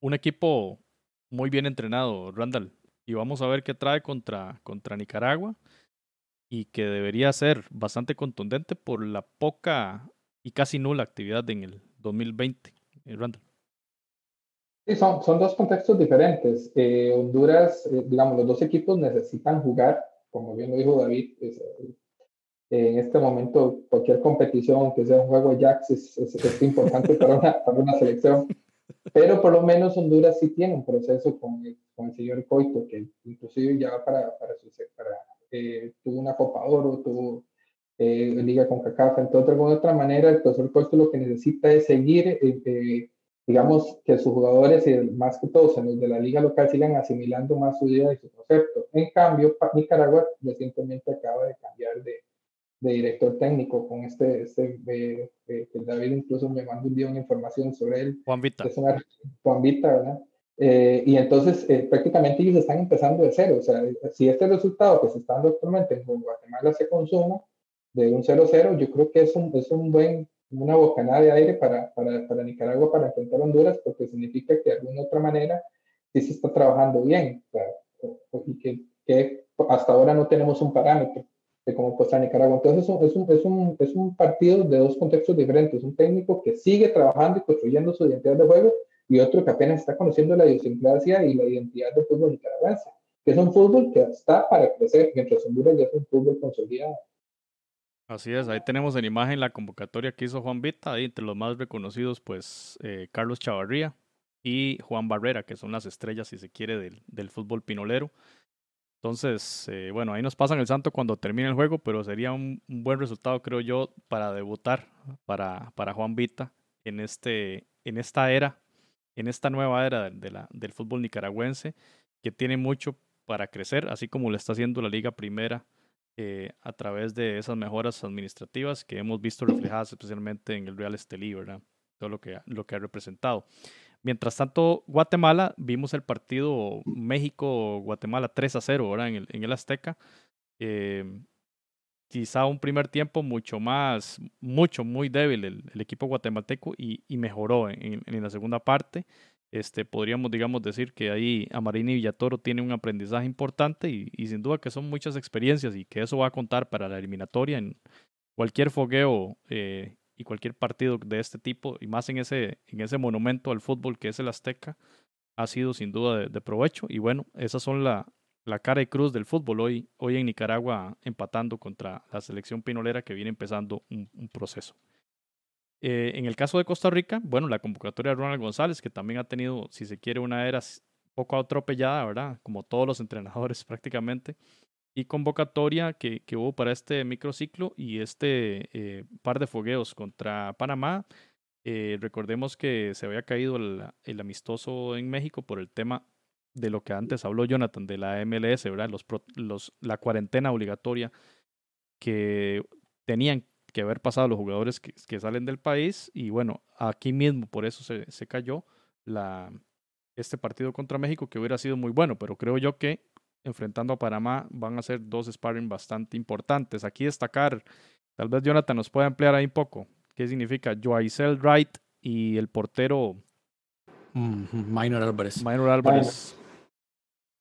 Un equipo muy bien entrenado, Randall. Y vamos a ver qué trae contra, contra Nicaragua y que debería ser bastante contundente por la poca y casi nula actividad en el 2020. Eh, Randall. Sí, son, son dos contextos diferentes. Eh, Honduras, eh, digamos, los dos equipos necesitan jugar, como bien lo dijo David, en este momento cualquier competición, que sea un juego Ajax, es, es, importante para una, para una, selección. Pero por lo menos Honduras sí tiene un proceso con el, con el señor Coito, que inclusive ya para, para, su, para eh, tuvo una Copa Oro, tuvo eh, Liga con CACAF. Entonces, de alguna otra manera, el profesor Coito lo que necesita es seguir, eh, eh, digamos, que sus jugadores, y más que todos en los de la liga local, sigan asimilando más su idea y su concepto. En cambio, Nicaragua recientemente acaba de cambiar de, de director técnico con este, este eh, eh, David incluso me mandó un día una información sobre él. Juan Vita. Es una, Juan Vita, ¿verdad? Eh, y entonces prácticamente ellos están empezando de cero. O sea, si este resultado que se está dando actualmente en Guatemala se consuma de un 0-0, yo creo que es un, es un buen, una bocanada de aire para, para, para Nicaragua para enfrentar a Honduras, porque significa que de alguna otra manera sí se está trabajando bien. Y que, que hasta ahora no tenemos un parámetro de cómo puede estar Nicaragua. Entonces es un, es, un, es, un, es un partido de dos contextos diferentes. Un técnico que sigue trabajando y construyendo su identidad de juego y otro que apenas está conociendo la idiosincrasia y la identidad del fútbol nicaragüense, que es un fútbol que está para crecer, mientras Honduras ya es un fútbol consolidado. Así es, ahí tenemos en imagen la convocatoria que hizo Juan Vita, ahí entre los más reconocidos, pues eh, Carlos Chavarría y Juan Barrera, que son las estrellas, si se quiere, del, del fútbol pinolero. Entonces, eh, bueno, ahí nos pasan el santo cuando termine el juego, pero sería un, buen resultado, creo yo, para debutar para, para Juan Vita en, este, en esta era, en esta nueva era del fútbol nicaragüense, que tiene mucho para crecer, así como lo está haciendo la Liga Primera eh, a través de esas mejoras administrativas que hemos visto reflejadas especialmente en el Real Estelí, ¿verdad? Todo lo que, lo que ha representado. Mientras tanto, Guatemala, vimos el partido México-Guatemala 3 a 0 ¿verdad? En, el, en el Azteca. Eh, quizá un primer tiempo mucho más, mucho, muy débil el, equipo guatemalteco y, y mejoró en, en, la segunda parte. Este, podríamos, digamos, decir que ahí Amarini Villatoro tiene un aprendizaje importante y, y, sin duda que son muchas experiencias y que eso va a contar para la eliminatoria en cualquier fogueo eh, y cualquier partido de este tipo, y más en ese, en ese monumento al fútbol que es el Azteca, ha sido sin duda de, provecho. Y bueno, esas son la, la cara y cruz del fútbol hoy, hoy en Nicaragua empatando contra la selección pinolera que viene empezando un, proceso. Eh, en el caso de Costa Rica, bueno, la convocatoria de Ronald González, que también ha tenido, si se quiere, una era poco atropellada, ¿verdad? Como todos los entrenadores prácticamente. y convocatoria que, que hubo para este microciclo y este eh, par de fogueos contra Panamá. Eh, recordemos que se había caído el, el, amistoso en México por el tema de lo que antes habló Jonathan de la MLS, ¿verdad? Los, los, la cuarentena obligatoria que tenían que haber pasado los jugadores que, que, salen del país y bueno, aquí mismo por eso se, se cayó la, este partido contra México que hubiera sido muy bueno, pero creo yo que enfrentando a Panamá van a ser dos sparring bastante importantes. Aquí destacar, tal vez Jonathan nos pueda ampliar ahí un poco, qué significa Joaisel Wright y el portero Minor Álvarez. Minor Álvarez.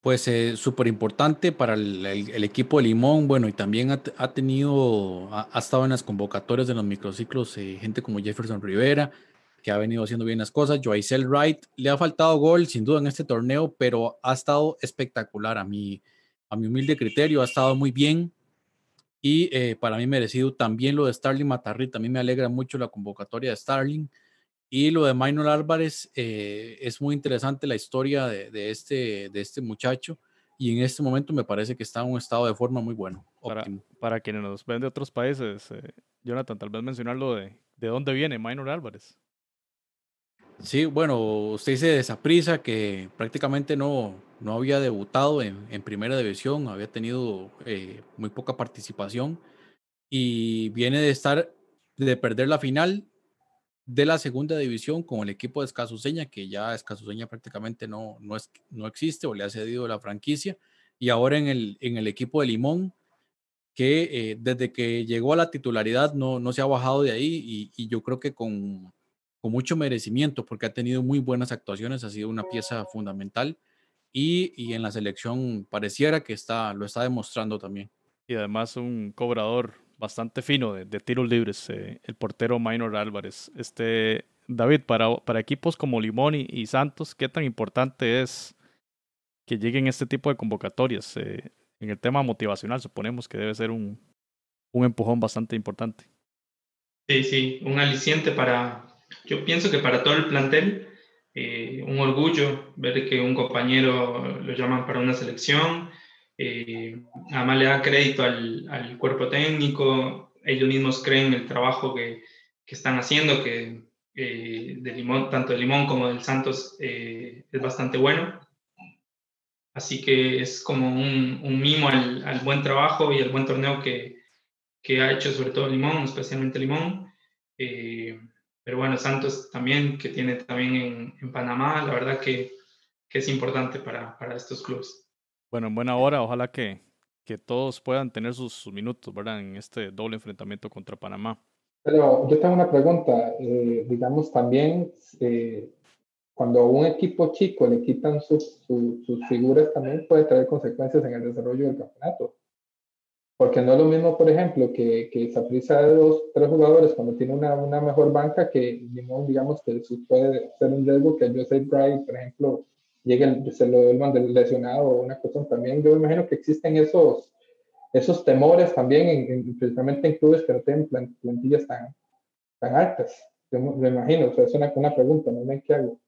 Pues eh, súper importante para el, equipo de Limón, bueno, y también ha, ha tenido, ha, ha, estado en las convocatorias de los microciclos eh, gente como Jefferson Rivera, que ha venido haciendo bien las cosas. Joaisel Wright le ha faltado gol sin duda en este torneo, pero ha estado espectacular a mi, a mi humilde criterio, ha estado muy bien. Y eh, para mí merecido también lo de Starling Matarri, también me alegra mucho la convocatoria de Starling. Y lo de Maynor Álvarez, eh, es muy interesante la historia de, de, este, de este muchacho y en este momento me parece que está en un estado de forma muy bueno. Para, para, quienes nos ven de otros países, eh, Jonathan, tal vez mencionarlo de, de dónde viene Maynor Álvarez. Sí, bueno, usted dice de esa prisa que prácticamente no, no había debutado en, en primera división, había tenido eh, muy poca participación y viene de estar, de perder la final de la segunda división con el equipo de Escasuseña, que ya Escasuseña prácticamente no, no, es, no existe o le ha cedido la franquicia, y ahora en el, en el equipo de Limón, que eh, desde que llegó a la titularidad no, no se ha bajado de ahí y, y yo creo que con con mucho merecimiento porque ha tenido muy buenas actuaciones, ha sido una pieza fundamental y, y en la selección pareciera que está, lo está demostrando también. Y además un cobrador bastante fino de, de tiros libres, eh, el portero Minor Álvarez. Este, David, para, para equipos como Limón y, y, Santos, ¿qué tan importante es que lleguen este tipo de convocatorias? Eh, en el tema motivacional, suponemos que debe ser un, un empujón bastante importante. Sí, sí, un aliciente para, yo pienso que para todo el plantel, eh, un orgullo ver que un compañero lo llaman para una selección, eh, además le da crédito al, al, cuerpo técnico, ellos mismos creen el trabajo que, que están haciendo, que eh, de Limón, tanto de Limón como del Santos eh, es bastante bueno. Así que es como un, un mimo al, al, buen trabajo y al buen torneo que, que ha hecho sobre todo Limón, especialmente Limón. Eh, pero bueno, Santos también, que tiene también en, en Panamá, la verdad que, que es importante para, para, estos clubes. Bueno, en buena hora, ojalá que, que todos puedan tener sus, sus, minutos, ¿verdad? En este doble enfrentamiento contra Panamá. Pero yo tengo una pregunta, eh, digamos también, eh, cuando a un equipo chico le quitan sus, sus, sus figuras, también puede traer consecuencias en el desarrollo del campeonato. Porque no es lo mismo, por ejemplo, que, que Saprissa de dos, tres jugadores cuando tiene una, una mejor banca que, digamos, que puede ser un riesgo que Joseph Bright, por ejemplo, llegue, se lo devuelvan lesionado o una cuestión también. Yo me imagino que existen esos, esos temores también, en, en, principalmente en clubes que no tienen plantillas tan, tan altas. Yo me imagino, o sea, es una, una pregunta, no sé qué hago.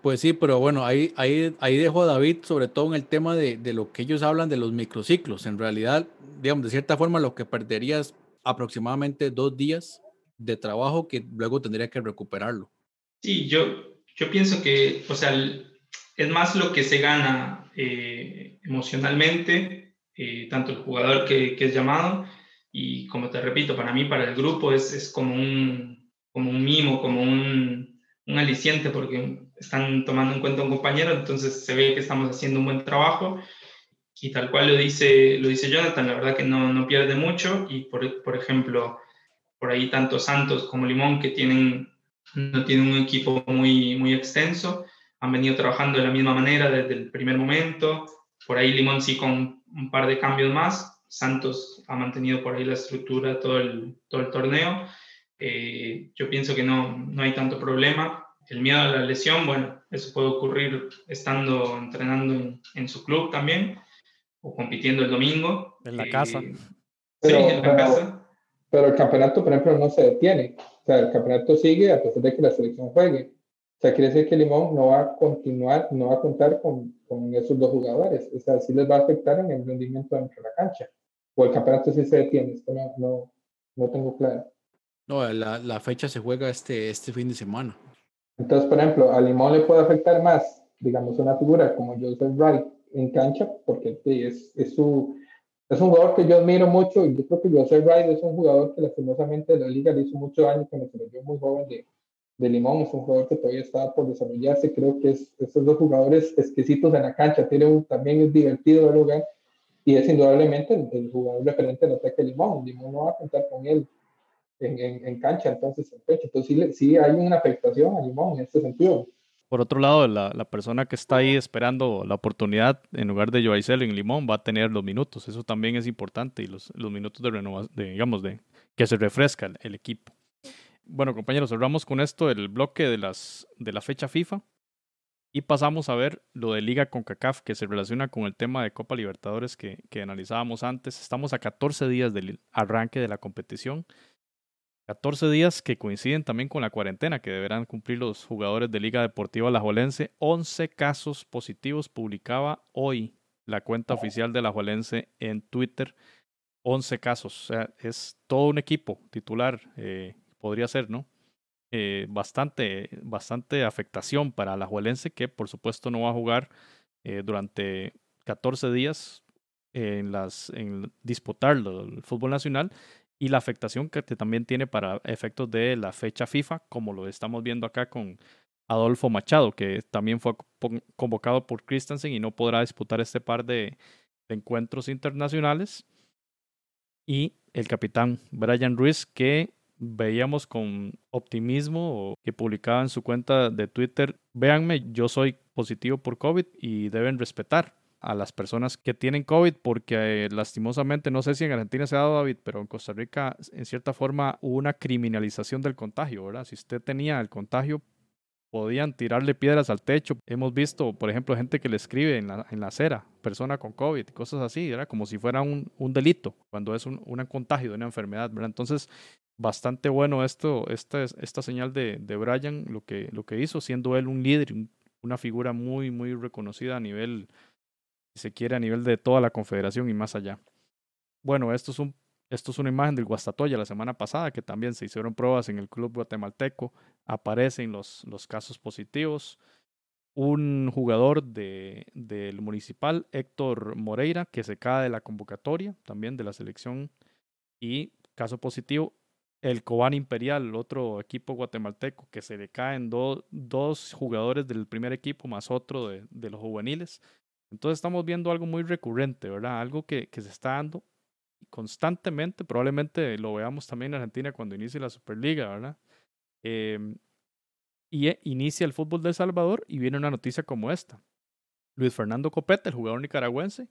Pues sí, pero bueno, ahí, ahí, ahí dejo a David sobre todo en el tema de, de, lo que ellos hablan de los microciclos. En realidad, digamos, de cierta forma lo que perderías aproximadamente dos días de trabajo que luego tendría que recuperarlo. Sí, yo, yo pienso que, o sea, es más lo que se gana eh, emocionalmente, eh, tanto el jugador que, que, es llamado, y como te repito, para mí, para el grupo, es, es como, un, como un mimo, como un, un aliciente, porque están tomando en cuenta a un compañero, entonces se ve que estamos haciendo un buen trabajo. Y tal cual lo dice, lo dice Jonathan, la verdad que no, no pierde mucho. Y por, por ejemplo, por ahí tanto Santos como Limón que tienen, no tienen un equipo muy, muy extenso, han venido trabajando de la misma manera desde el primer momento, por ahí Limón sí con un par de cambios más, Santos ha mantenido por ahí la estructura todo el, todo el torneo, eh, yo pienso que no, no hay tanto problema, el miedo a la lesión, bueno, eso puede ocurrir estando entrenando en, en su club también o compitiendo el domingo. En la casa. Eh, pero, sí, en la pero, casa. Pero el campeonato, por ejemplo, no se detiene. O sea, el campeonato sigue a pesar de que la selección juegue. Sea, quiere decir que Limón no va a continuar, no va a contar con, con esos dos jugadores. O sea, sí les va a afectar en el rendimiento dentro de la cancha. O el campeonato sí se detiene, esto no, no, no tengo claro. No, la, la, fecha se juega este, este fin de semana. Entonces, por ejemplo, a Limón le puede afectar más, digamos, una figura como Joseph Wright en cancha, porque es, es, su, es un jugador que yo admiro mucho y yo creo que Joseph Wright es un jugador que lastimosamente la liga le hizo mucho daño cuando se lo dio muy joven de, de Limón, es un jugador que todavía está por desarrollarse, creo que es, estos dos jugadores exquisitos en la cancha, tiene un, también es divertido de jugar y es indudablemente el, jugador referente del ataque de Limón, Limón no va a contar con él en, en, cancha, entonces en pecho, entonces sí, sí, hay una afectación a Limón en este sentido. Por otro lado, la, la, persona que está ahí esperando la oportunidad en lugar de Joaicel en Limón va a tener los minutos. Eso también es importante y los, los minutos de renovación, digamos, de que se refresca el, el equipo. Bueno, compañeros, cerramos con esto el bloque de, las, de la fecha FIFA y pasamos a ver lo de Liga con CACAF que se relaciona con el tema de Copa Libertadores que, que analizábamos antes. Estamos a 14 días del arranque de la competición. 14 días que coinciden también con la cuarentena que deberán cumplir los jugadores de Liga Deportiva Alajuelense. 11 casos positivos publicaba hoy la cuenta oficial de la Alajuelense en Twitter. 11 casos, o sea, es todo un equipo titular eh, podría ser, ¿no? Eh, bastante, bastante afectación para la Juelense, que por supuesto no va a jugar eh, durante 14 días en, las, disputar el fútbol nacional y la afectación que también tiene para efectos de la fecha FIFA, como lo estamos viendo acá con Adolfo Machado, que también fue convocado por Christensen y no podrá disputar este par de encuentros internacionales. Y el capitán Brian Ruiz, que veíamos con optimismo que publicaba en su cuenta de Twitter, véanme, yo soy positivo por COVID y deben respetar a las personas que tienen COVID porque eh, lastimosamente, no sé si en Argentina se ha dado David, pero en Costa Rica en cierta forma hubo una criminalización del contagio, ¿verdad? Si usted tenía el contagio, podían tirarle piedras al techo. Hemos visto, por ejemplo, gente que le escribe en la, en la acera, persona con COVID, cosas así, era como si fuera un, un delito, cuando es un, un, contagio una enfermedad, ¿verdad? Entonces, bastante bueno esto, esta, esta señal de, de Brian, lo que, lo que hizo, siendo él un líder, una figura muy, muy reconocida a nivel, si se quiere, a nivel de toda la confederación y más allá. Bueno, esto es, un, esto es una imagen del Guastatoya la semana pasada, que también se hicieron pruebas en el club guatemalteco, aparecen los, los casos positivos. Un jugador de, del municipal, Héctor Moreira, que se cae de la convocatoria también de la selección. Y caso positivo, el Cobán Imperial, otro equipo guatemalteco, que se le caen dos jugadores del primer equipo más otro de, de, los juveniles. Entonces estamos viendo algo muy recurrente, ¿verdad? Algo que, que se está dando constantemente, probablemente lo veamos también en Argentina cuando inicie la Superliga, ¿verdad? Eh, y e, inicia el fútbol de El Salvador y viene una noticia como esta. Luis Fernando Copete, el jugador nicaragüense,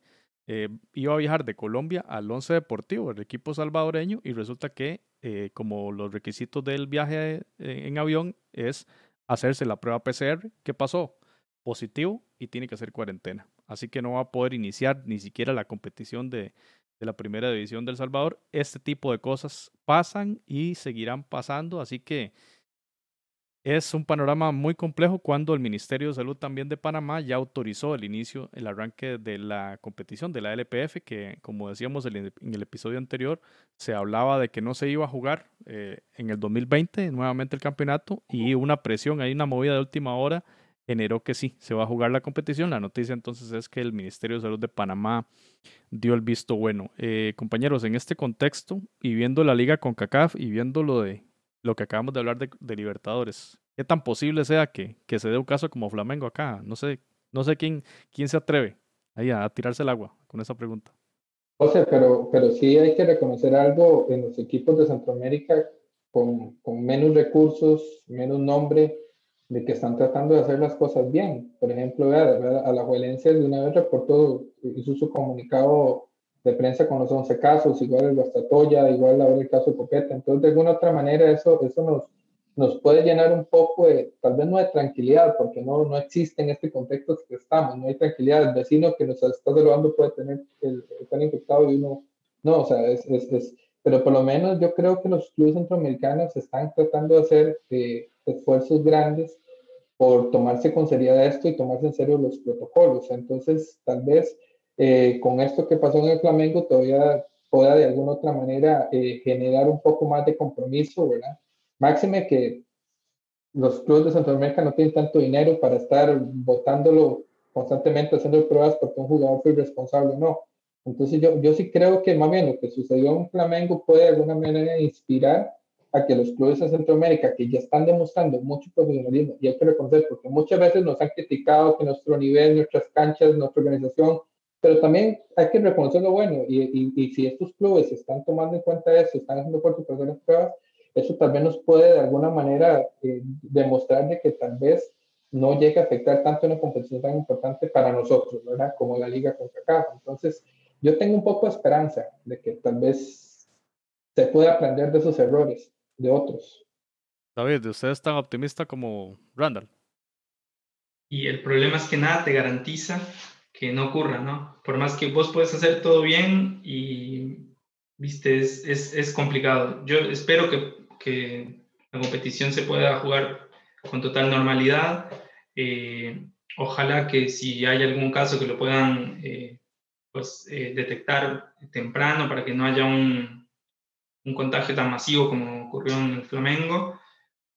eh, iba a viajar de Colombia al Once Deportivo, el equipo salvadoreño, y resulta que eh, como los requisitos del viaje eh, en avión es hacerse la prueba PCR, ¿qué pasó? Positivo y tiene que hacer cuarentena. Así que no va a poder iniciar ni siquiera la competición de, de la primera división del Salvador. Este tipo de cosas pasan y seguirán pasando, así que es un panorama muy complejo cuando el Ministerio de Salud también de Panamá ya autorizó el inicio, el arranque de la competición de la LPF, que como decíamos en el episodio anterior, se hablaba de que no se iba a jugar eh, en el 2020 nuevamente el campeonato y una presión, hay una movida de última hora generó que sí, se va a jugar la competición. La noticia entonces es que el Ministerio de Salud de Panamá dio el visto bueno. Eh, compañeros, en este contexto y viendo la liga con CACAF y viendo lo de lo que acabamos de hablar de, Libertadores. ¿Qué tan posible sea que, que, se dé un caso como Flamengo acá? No sé, no sé quién, quién se atreve ahí a, tirarse el agua con esa pregunta. José, pero, pero sí hay que reconocer algo en los equipos de Centroamérica con, con menos recursos, menos nombre, de que están tratando de hacer las cosas bien. Por ejemplo, a la Juelencia de una vez reportó, hizo su comunicado de prensa con los 11 casos, igual el Guastatoya, igual ahora el caso Copeta. Entonces, de alguna otra manera, eso, eso nos, nos puede llenar un poco de, tal vez no de tranquilidad, porque no, no existe en este contexto que estamos, no hay tranquilidad. El vecino que nos está saludando puede tener el, estar infectado y uno no, o sea, es, es, es, pero por lo menos yo creo que los clubes centroamericanos están tratando de hacer eh, esfuerzos grandes por tomarse con seriedad esto y tomarse en serio los protocolos. Entonces, tal vez eh, con esto que pasó en el Flamengo todavía pueda de alguna otra manera eh, generar un poco más de compromiso, ¿verdad? Máxime que los clubes de Centroamérica no tienen tanto dinero para estar votándolo constantemente, haciendo pruebas porque un jugador fue irresponsable o no. Entonces yo, yo sí creo que más bien lo que sucedió en Flamengo puede de alguna manera inspirar a que los clubes de Centroamérica, que ya están demostrando mucho profesionalismo, y hay que reconocer, porque muchas veces nos han criticado que nuestro nivel, nuestras canchas, nuestra organización, pero también hay que reconocer lo bueno, y, y, y si estos clubes están tomando en cuenta eso, están haciendo fuertes para hacer las pruebas, eso también nos puede de alguna manera eh, demostrar de que tal vez no llegue a afectar tanto una competición tan importante para nosotros, ¿verdad? Como la Liga con CACAF. Entonces, yo tengo un poco de esperanza de que tal vez se pueda aprender de esos errores de otros. David, ¿usted es tan optimista como Randall? Y el problema es que nada te garantiza que no ocurra, ¿no? Por más que vos puedes hacer todo bien y, viste, es, es, complicado. Yo espero que, que, la competición se pueda jugar con total normalidad. Eh, ojalá que si hay algún caso que lo puedan eh, pues, eh, detectar temprano para que no haya un, un contagio tan masivo como ocurrió en el Flamengo.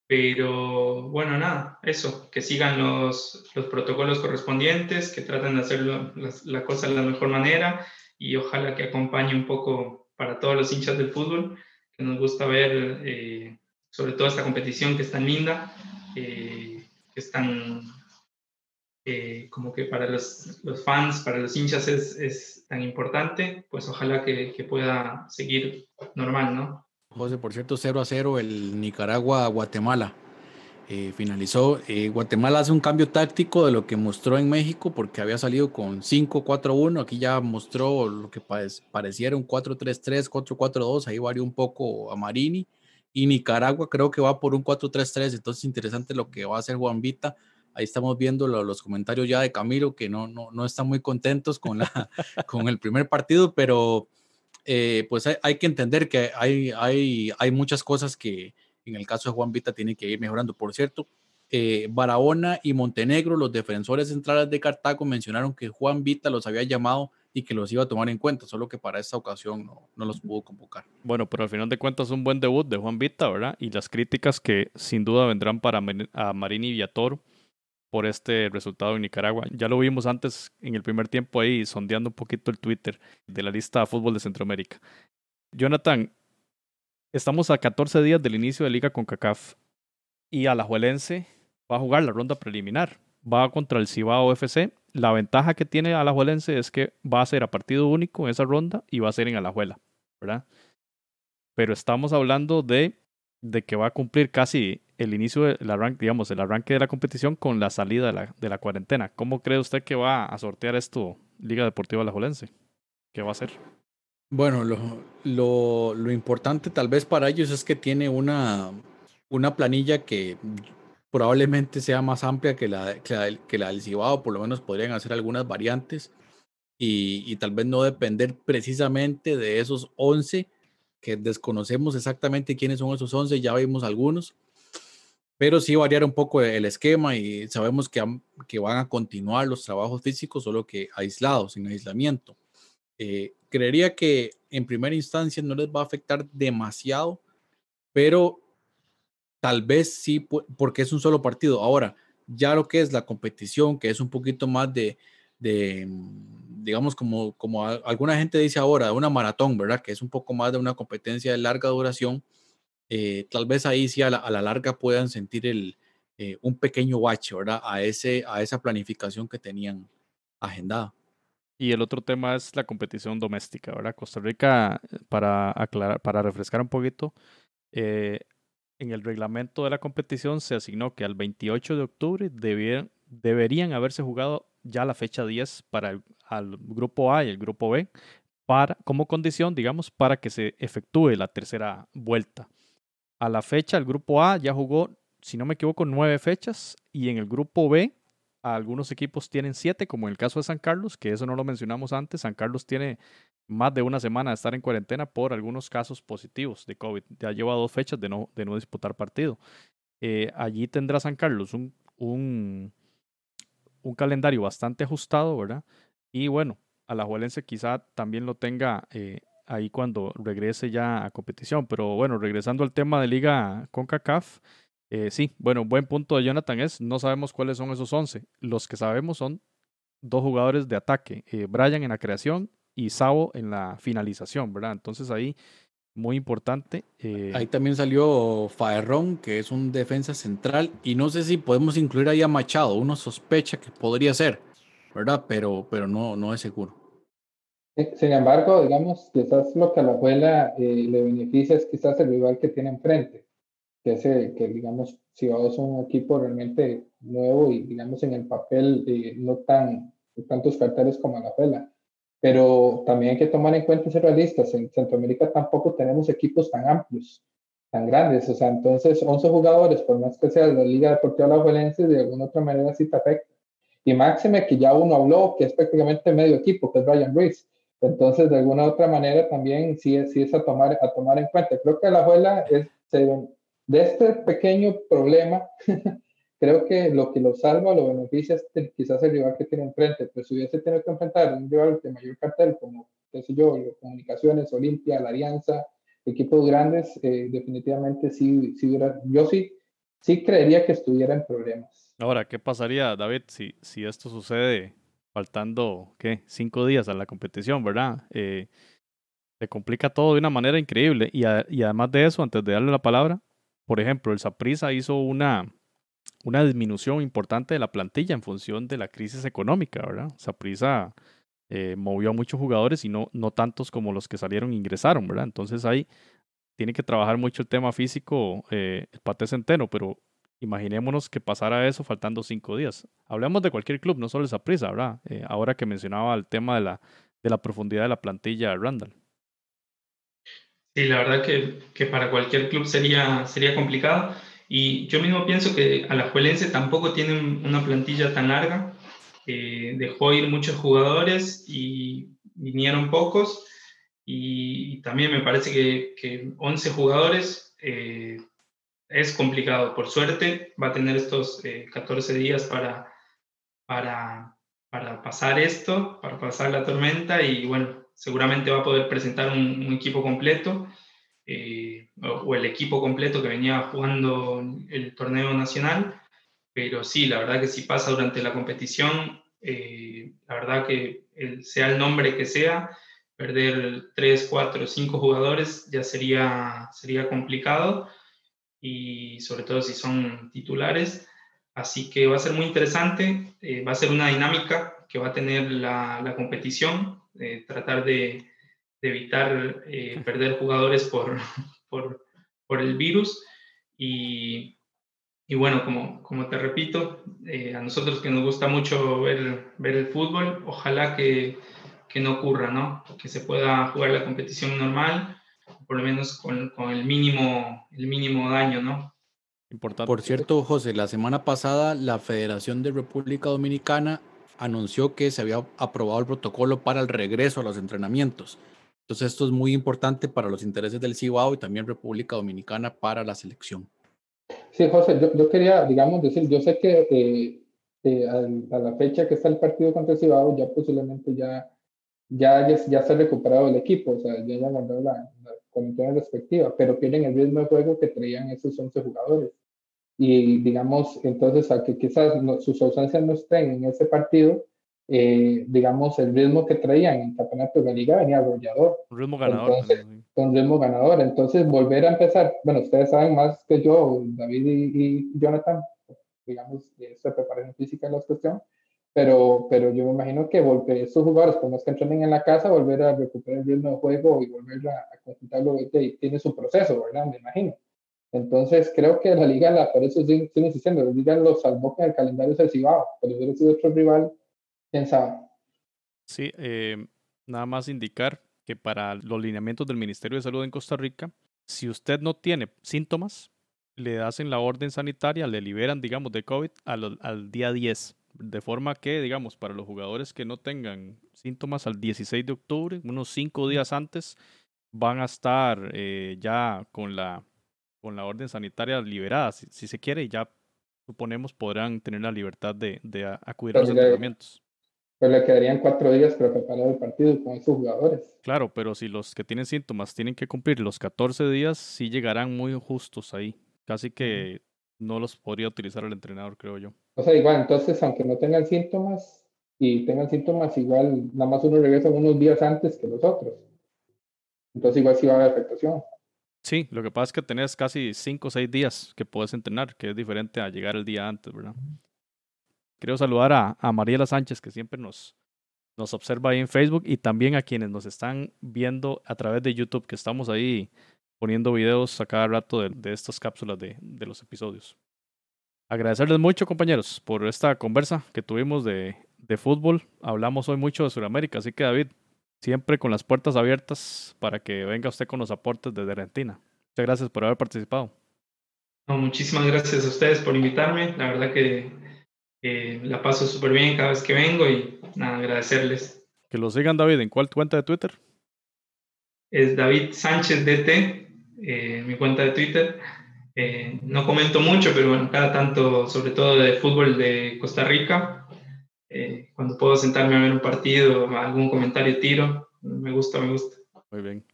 Pero bueno, nada, eso, que sigan los, los protocolos correspondientes, que traten de hacer la, la, cosa de la mejor manera y ojalá que acompañe un poco para todos los hinchas del fútbol, que nos gusta ver eh, sobre todo esta competición que es tan linda, eh, que es tan, eh, como que para los, los, fans, para los hinchas es, es tan importante, pues ojalá que, que pueda seguir normal, ¿no? José, por cierto, 0 a 0 el Nicaragua-Guatemala. Eh, finalizó. Eh, Guatemala hace un cambio táctico de lo que mostró en México porque había salido con 5-4-1. Aquí ya mostró lo que pareciera un 4-3-3, 4-4-2. Ahí varió un poco a Marini. Y Nicaragua creo que va por un 4-3-3. Entonces, interesante lo que va a hacer Juan Vita. Ahí estamos viendo lo, los comentarios ya de Camilo que no, no, no están muy contentos con, la, con el primer partido, pero eh, pues hay, que entender que hay, hay, hay muchas cosas que en el caso de Juan Vita tienen que ir mejorando. Por cierto, eh, Barahona y Montenegro, los defensores centrales de Cartago, mencionaron que Juan Vita los había llamado y que los iba a tomar en cuenta, solo que para esta ocasión no, no los pudo convocar. Bueno, pero al final de cuentas un buen debut de Juan Vita, ¿verdad? Y las críticas que sin duda vendrán para a Marini Villatoro por este resultado en Nicaragua. Ya lo vimos antes en el primer tiempo ahí sondeando un poquito el Twitter de la lista de fútbol de Centroamérica. Jonathan, estamos a 14 días del inicio de Liga con CACAF y Alajuelense va a jugar la ronda preliminar. Va contra el Cibao FC. La ventaja que tiene Alajuelense es que va a ser a partido único en esa ronda y va a ser en Alajuela, ¿verdad? Pero estamos hablando de, de que va a cumplir casi el inicio del arranque, digamos, el arranque de la competición con la salida de la, de la cuarentena. ¿Cómo cree usted que va a sortear esto Liga Deportiva Alajuelense? ¿Qué va a hacer? Bueno, lo, lo, lo, importante tal vez para ellos es que tiene una, una planilla que probablemente sea más amplia que la, que la, que la del Cibao, por lo menos podrían hacer algunas variantes y, y tal vez no depender precisamente de esos 11 que desconocemos exactamente quiénes son esos 11, ya vimos algunos, pero sí variar un poco el esquema y sabemos que, que van a continuar los trabajos físicos, solo que aislados, sin aislamiento. Eh, creería que en primera instancia no les va a afectar demasiado, pero tal vez sí, porque es un solo partido. Ahora, ya lo que es la competición, que es un poquito más de, de digamos, como, como alguna gente dice ahora, de una maratón, ¿verdad? Que es un poco más de una competencia de larga duración eh, tal vez ahí sí a la, larga puedan sentir el, eh, un pequeño bache, ¿verdad? A, ese, a esa planificación que tenían agendada. Y el otro tema es la competición doméstica, ¿verdad? Costa Rica, para aclarar, para refrescar un poquito, eh, en el reglamento de la competición se asignó que al 28 de octubre deberían haberse jugado ya la fecha 10 para el al grupo A y el grupo B, para, como condición, digamos, para que se efectúe la tercera vuelta a la fecha el grupo A ya jugó, si no me equivoco, nueve fechas y en el grupo B algunos equipos tienen siete, como en el caso de San Carlos, que eso no lo mencionamos antes. San Carlos tiene más de una semana de estar en cuarentena por algunos casos positivos de COVID. Ya lleva dos fechas de no, de no disputar partido. Eh, allí tendrá San Carlos un un, un calendario bastante ajustado, ¿verdad? Y bueno, Alajuelense quizá también lo tenga eh, ahí cuando regrese ya a competición. Pero bueno, regresando al tema de Liga CONCACAF, eh, sí, bueno, buen punto de Jonathan es, no sabemos cuáles son esos 11. Los que sabemos son dos jugadores de ataque, eh, Brian en la creación y Sabo en la finalización, ¿verdad? Entonces ahí, muy importante. Eh, ahí también salió Faerrón, que es un defensa central, y no sé si podemos incluir ahí a Machado, uno sospecha que podría ser, ¿verdad? Pero, pero no, no es seguro. Sin embargo, digamos, quizás lo que a la abuela eh, le beneficia es quizás el rival que tiene enfrente, que es que, digamos, si vos un equipo realmente nuevo y, digamos, en el papel eh, no tan tantos carteles como la abuela. Pero también hay que tomar en cuenta ser realistas. En Centroamérica tampoco tenemos equipos tan amplios, tan grandes. O sea, entonces 11 jugadores, por más que sea la Liga Deportiva Alajuelense, de alguna otra manera sí te afecta. Y máxime que ya uno habló, que es prácticamente medio equipo, que es Brian Ruiz. Entonces, de alguna otra manera también sí sí es a, tomar, a tomar en cuenta. Creo que la abuela es, de este pequeño problema, creo que lo que lo salva, lo beneficia es quizás el rival que tiene enfrente. Pero si hubiese tenido que enfrentar un rival de mayor cartel, como, qué sé yo, Comunicaciones, Olimpia, la Alianza, equipos grandes, eh, definitivamente sí, sí hubiera, yo sí, sí creería que estuviera en problemas. Ahora, ¿qué pasaría, David, si, si esto sucede faltando, ¿qué? Cinco días a la competición, ¿verdad? Eh, se complica todo de una manera increíble. Y, y, además de eso, antes de darle la palabra, por ejemplo, el Saprisa hizo una, una disminución importante de la plantilla en función de la crisis económica, ¿verdad? Saprisa eh, movió a muchos jugadores y no, no tantos como los que salieron e ingresaron, ¿verdad? Entonces ahí tiene que trabajar mucho el tema físico eh, el Pate Centeno, pero Imaginémonos que pasara eso faltando cinco días. Hablemos de cualquier club, no solo esa prisa, ¿verdad? Eh, ahora que mencionaba el tema de la, de la profundidad de la plantilla Randall. Sí, la verdad que, que, para cualquier club sería, sería complicado. Y yo mismo pienso que Alajuelense tampoco tiene una plantilla tan larga. Eh, dejó ir muchos jugadores y vinieron pocos. Y, también me parece que, que 11 jugadores eh, es complicado. Por suerte va a tener estos 14 eh, días para, para, para, pasar esto, para pasar la tormenta y bueno, seguramente va a poder presentar un, equipo completo eh, o, el equipo completo que venía jugando el torneo nacional. Pero sí, la verdad que si pasa durante la competición, eh, la verdad que sea el nombre que sea, perder 3, 4, 5 jugadores ya sería, sería complicado y sobre todo si son titulares. Así que va a ser muy interesante, eh, va a ser una dinámica que va a tener la, la competición, eh, tratar de, de evitar eh, perder jugadores por, por, por, el virus. Y, y bueno, como, como te repito, a nosotros que nos gusta mucho ver, ver el fútbol, ojalá que, que no ocurra, ¿no? Que se pueda jugar la competición normal por lo menos con, con, el, mínimo, el mínimo daño, ¿no? Importante. Por cierto, José, la semana pasada la Federación de República Dominicana anunció que se había aprobado el protocolo para el regreso a los entrenamientos. Entonces esto es muy importante para los intereses del Cibao y también República Dominicana para la selección. Sí, José, yo, yo quería, digamos, decir, yo sé que eh, eh, a, a, la fecha que está el partido contra el Cibao, ya posiblemente ya, ya, ya, se ha recuperado el equipo, o sea, ya ya mandado la, condiciones respectivas, pero tienen el mismo juego que traían esos 11 jugadores. Y digamos, entonces, a que quizás sus ausencias no estén en ese partido, eh, digamos, el ritmo que traían en el campeonato de la liga venía arrollador. Un ritmo ganador. Entonces, un ritmo ganador. Entonces, volver a empezar, bueno, ustedes saben más que yo, David y, Jonathan, digamos, se preparación física en la cuestión, pero, pero yo me imagino que volver estos jugadores, como es que entrenen en la casa, volver a recuperar el ritmo de juego y volver a, a consultarlo, tiene su proceso, ¿verdad? Me imagino. Entonces, creo que la liga, la, por eso estoy, insistiendo, la liga lo salvó con el calendario del Cibao, pero si sido otro rival, quién sabe. Sí, eh, nada más indicar que para los lineamientos del Ministerio de Salud en Costa Rica, si usted no tiene síntomas, le hacen la orden sanitaria, le liberan, digamos, de COVID al, al día 10 de forma que, digamos, para los jugadores que no tengan síntomas al 16 de octubre, unos cinco días antes, van a estar eh, ya con la, con la orden sanitaria liberada, si, se quiere, y ya suponemos, podrán tener la libertad de, de acudir a los entrenamientos. Pero le quedarían cuatro días para preparar el partido con esos jugadores. Claro, pero si los que tienen síntomas tienen que cumplir los 14 días, sí llegarán muy justos ahí. Casi que no los podría utilizar el entrenador, creo yo. O sea, igual, entonces, aunque no tengan síntomas y tengan síntomas, igual, nada más uno regresa unos días antes que los otros. Entonces, igual sí va a haber afectación. Sí, lo que pasa es que tenés casi cinco o seis días que puedes entrenar, que es diferente a llegar el día antes, ¿verdad? Quiero saludar a, a Mariela Sánchez, que siempre nos, nos observa ahí en Facebook, y también a quienes nos están viendo a través de YouTube, que estamos ahí poniendo videos a cada rato de, de estas cápsulas de, de, los episodios. Agradecerles mucho, compañeros, por esta conversa que tuvimos de, de fútbol. Hablamos hoy mucho de Sudamérica, así que David, siempre con las puertas abiertas para que venga usted con los aportes desde Argentina. Muchas gracias por haber participado. muchísimas gracias a ustedes por invitarme. La verdad que la paso súper bien cada vez que vengo y nada, agradecerles. Que lo sigan, David. ¿En cuál cuenta de Twitter? Es David Sánchez DT, eh, mi cuenta de Twitter. Eh, no comento mucho, pero bueno, cada tanto, sobre todo de fútbol de Costa Rica. Eh, cuando puedo sentarme a ver un partido, algún comentario tiro, me gusta, me gusta. Muy bien.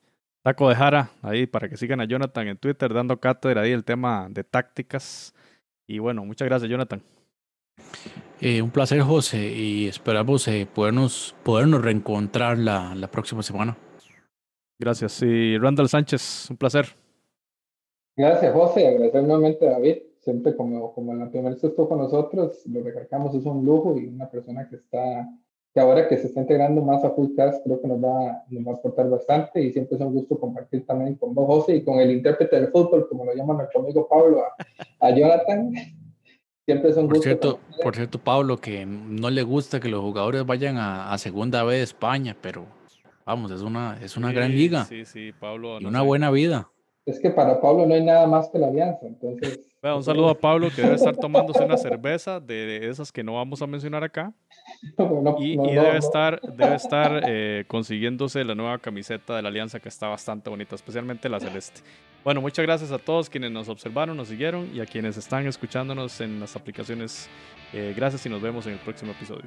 Taco de Jara, ahí para que sigan a Jonathan en Twitter dando cátedra ahí el tema de tácticas. Y bueno, muchas gracias, Jonathan. Eh, un placer, José, y esperamos eh, podernos, podernos reencontrar la, la, próxima semana. Gracias. Y Randall Sánchez, un placer. Gracias, José. Agradecer nuevamente a David. Siempre como, como en la primera vez estuvo con nosotros, lo recalcamos, es un lujo y una persona que está, que ahora que se está integrando más a Fullcast, creo que nos va, nos va a aportar bastante y siempre es un gusto compartir también con vos, José, y con el intérprete del fútbol, como lo llama nuestro amigo Pablo, a, a Jonathan. Siempre son por cierto, por cierto, Pablo, que no le gusta que los jugadores vayan a, a Segunda B de España, pero vamos, es una, es una sí, gran liga. Sí, sí, Pablo. Y una sé. buena vida. Es que para Pablo no hay nada más que la alianza, entonces. Bueno, un saludo a Pablo que debe estar tomándose una cerveza de esas que no vamos a mencionar acá. No, no, y, no, y debe estar, debe estar eh, consiguiéndose la nueva camiseta de la alianza que está bastante bonita, especialmente la celeste. Bueno, muchas gracias a todos quienes nos observaron, nos siguieron y a quienes están escuchándonos en las aplicaciones. Eh, gracias y nos vemos en el próximo episodio.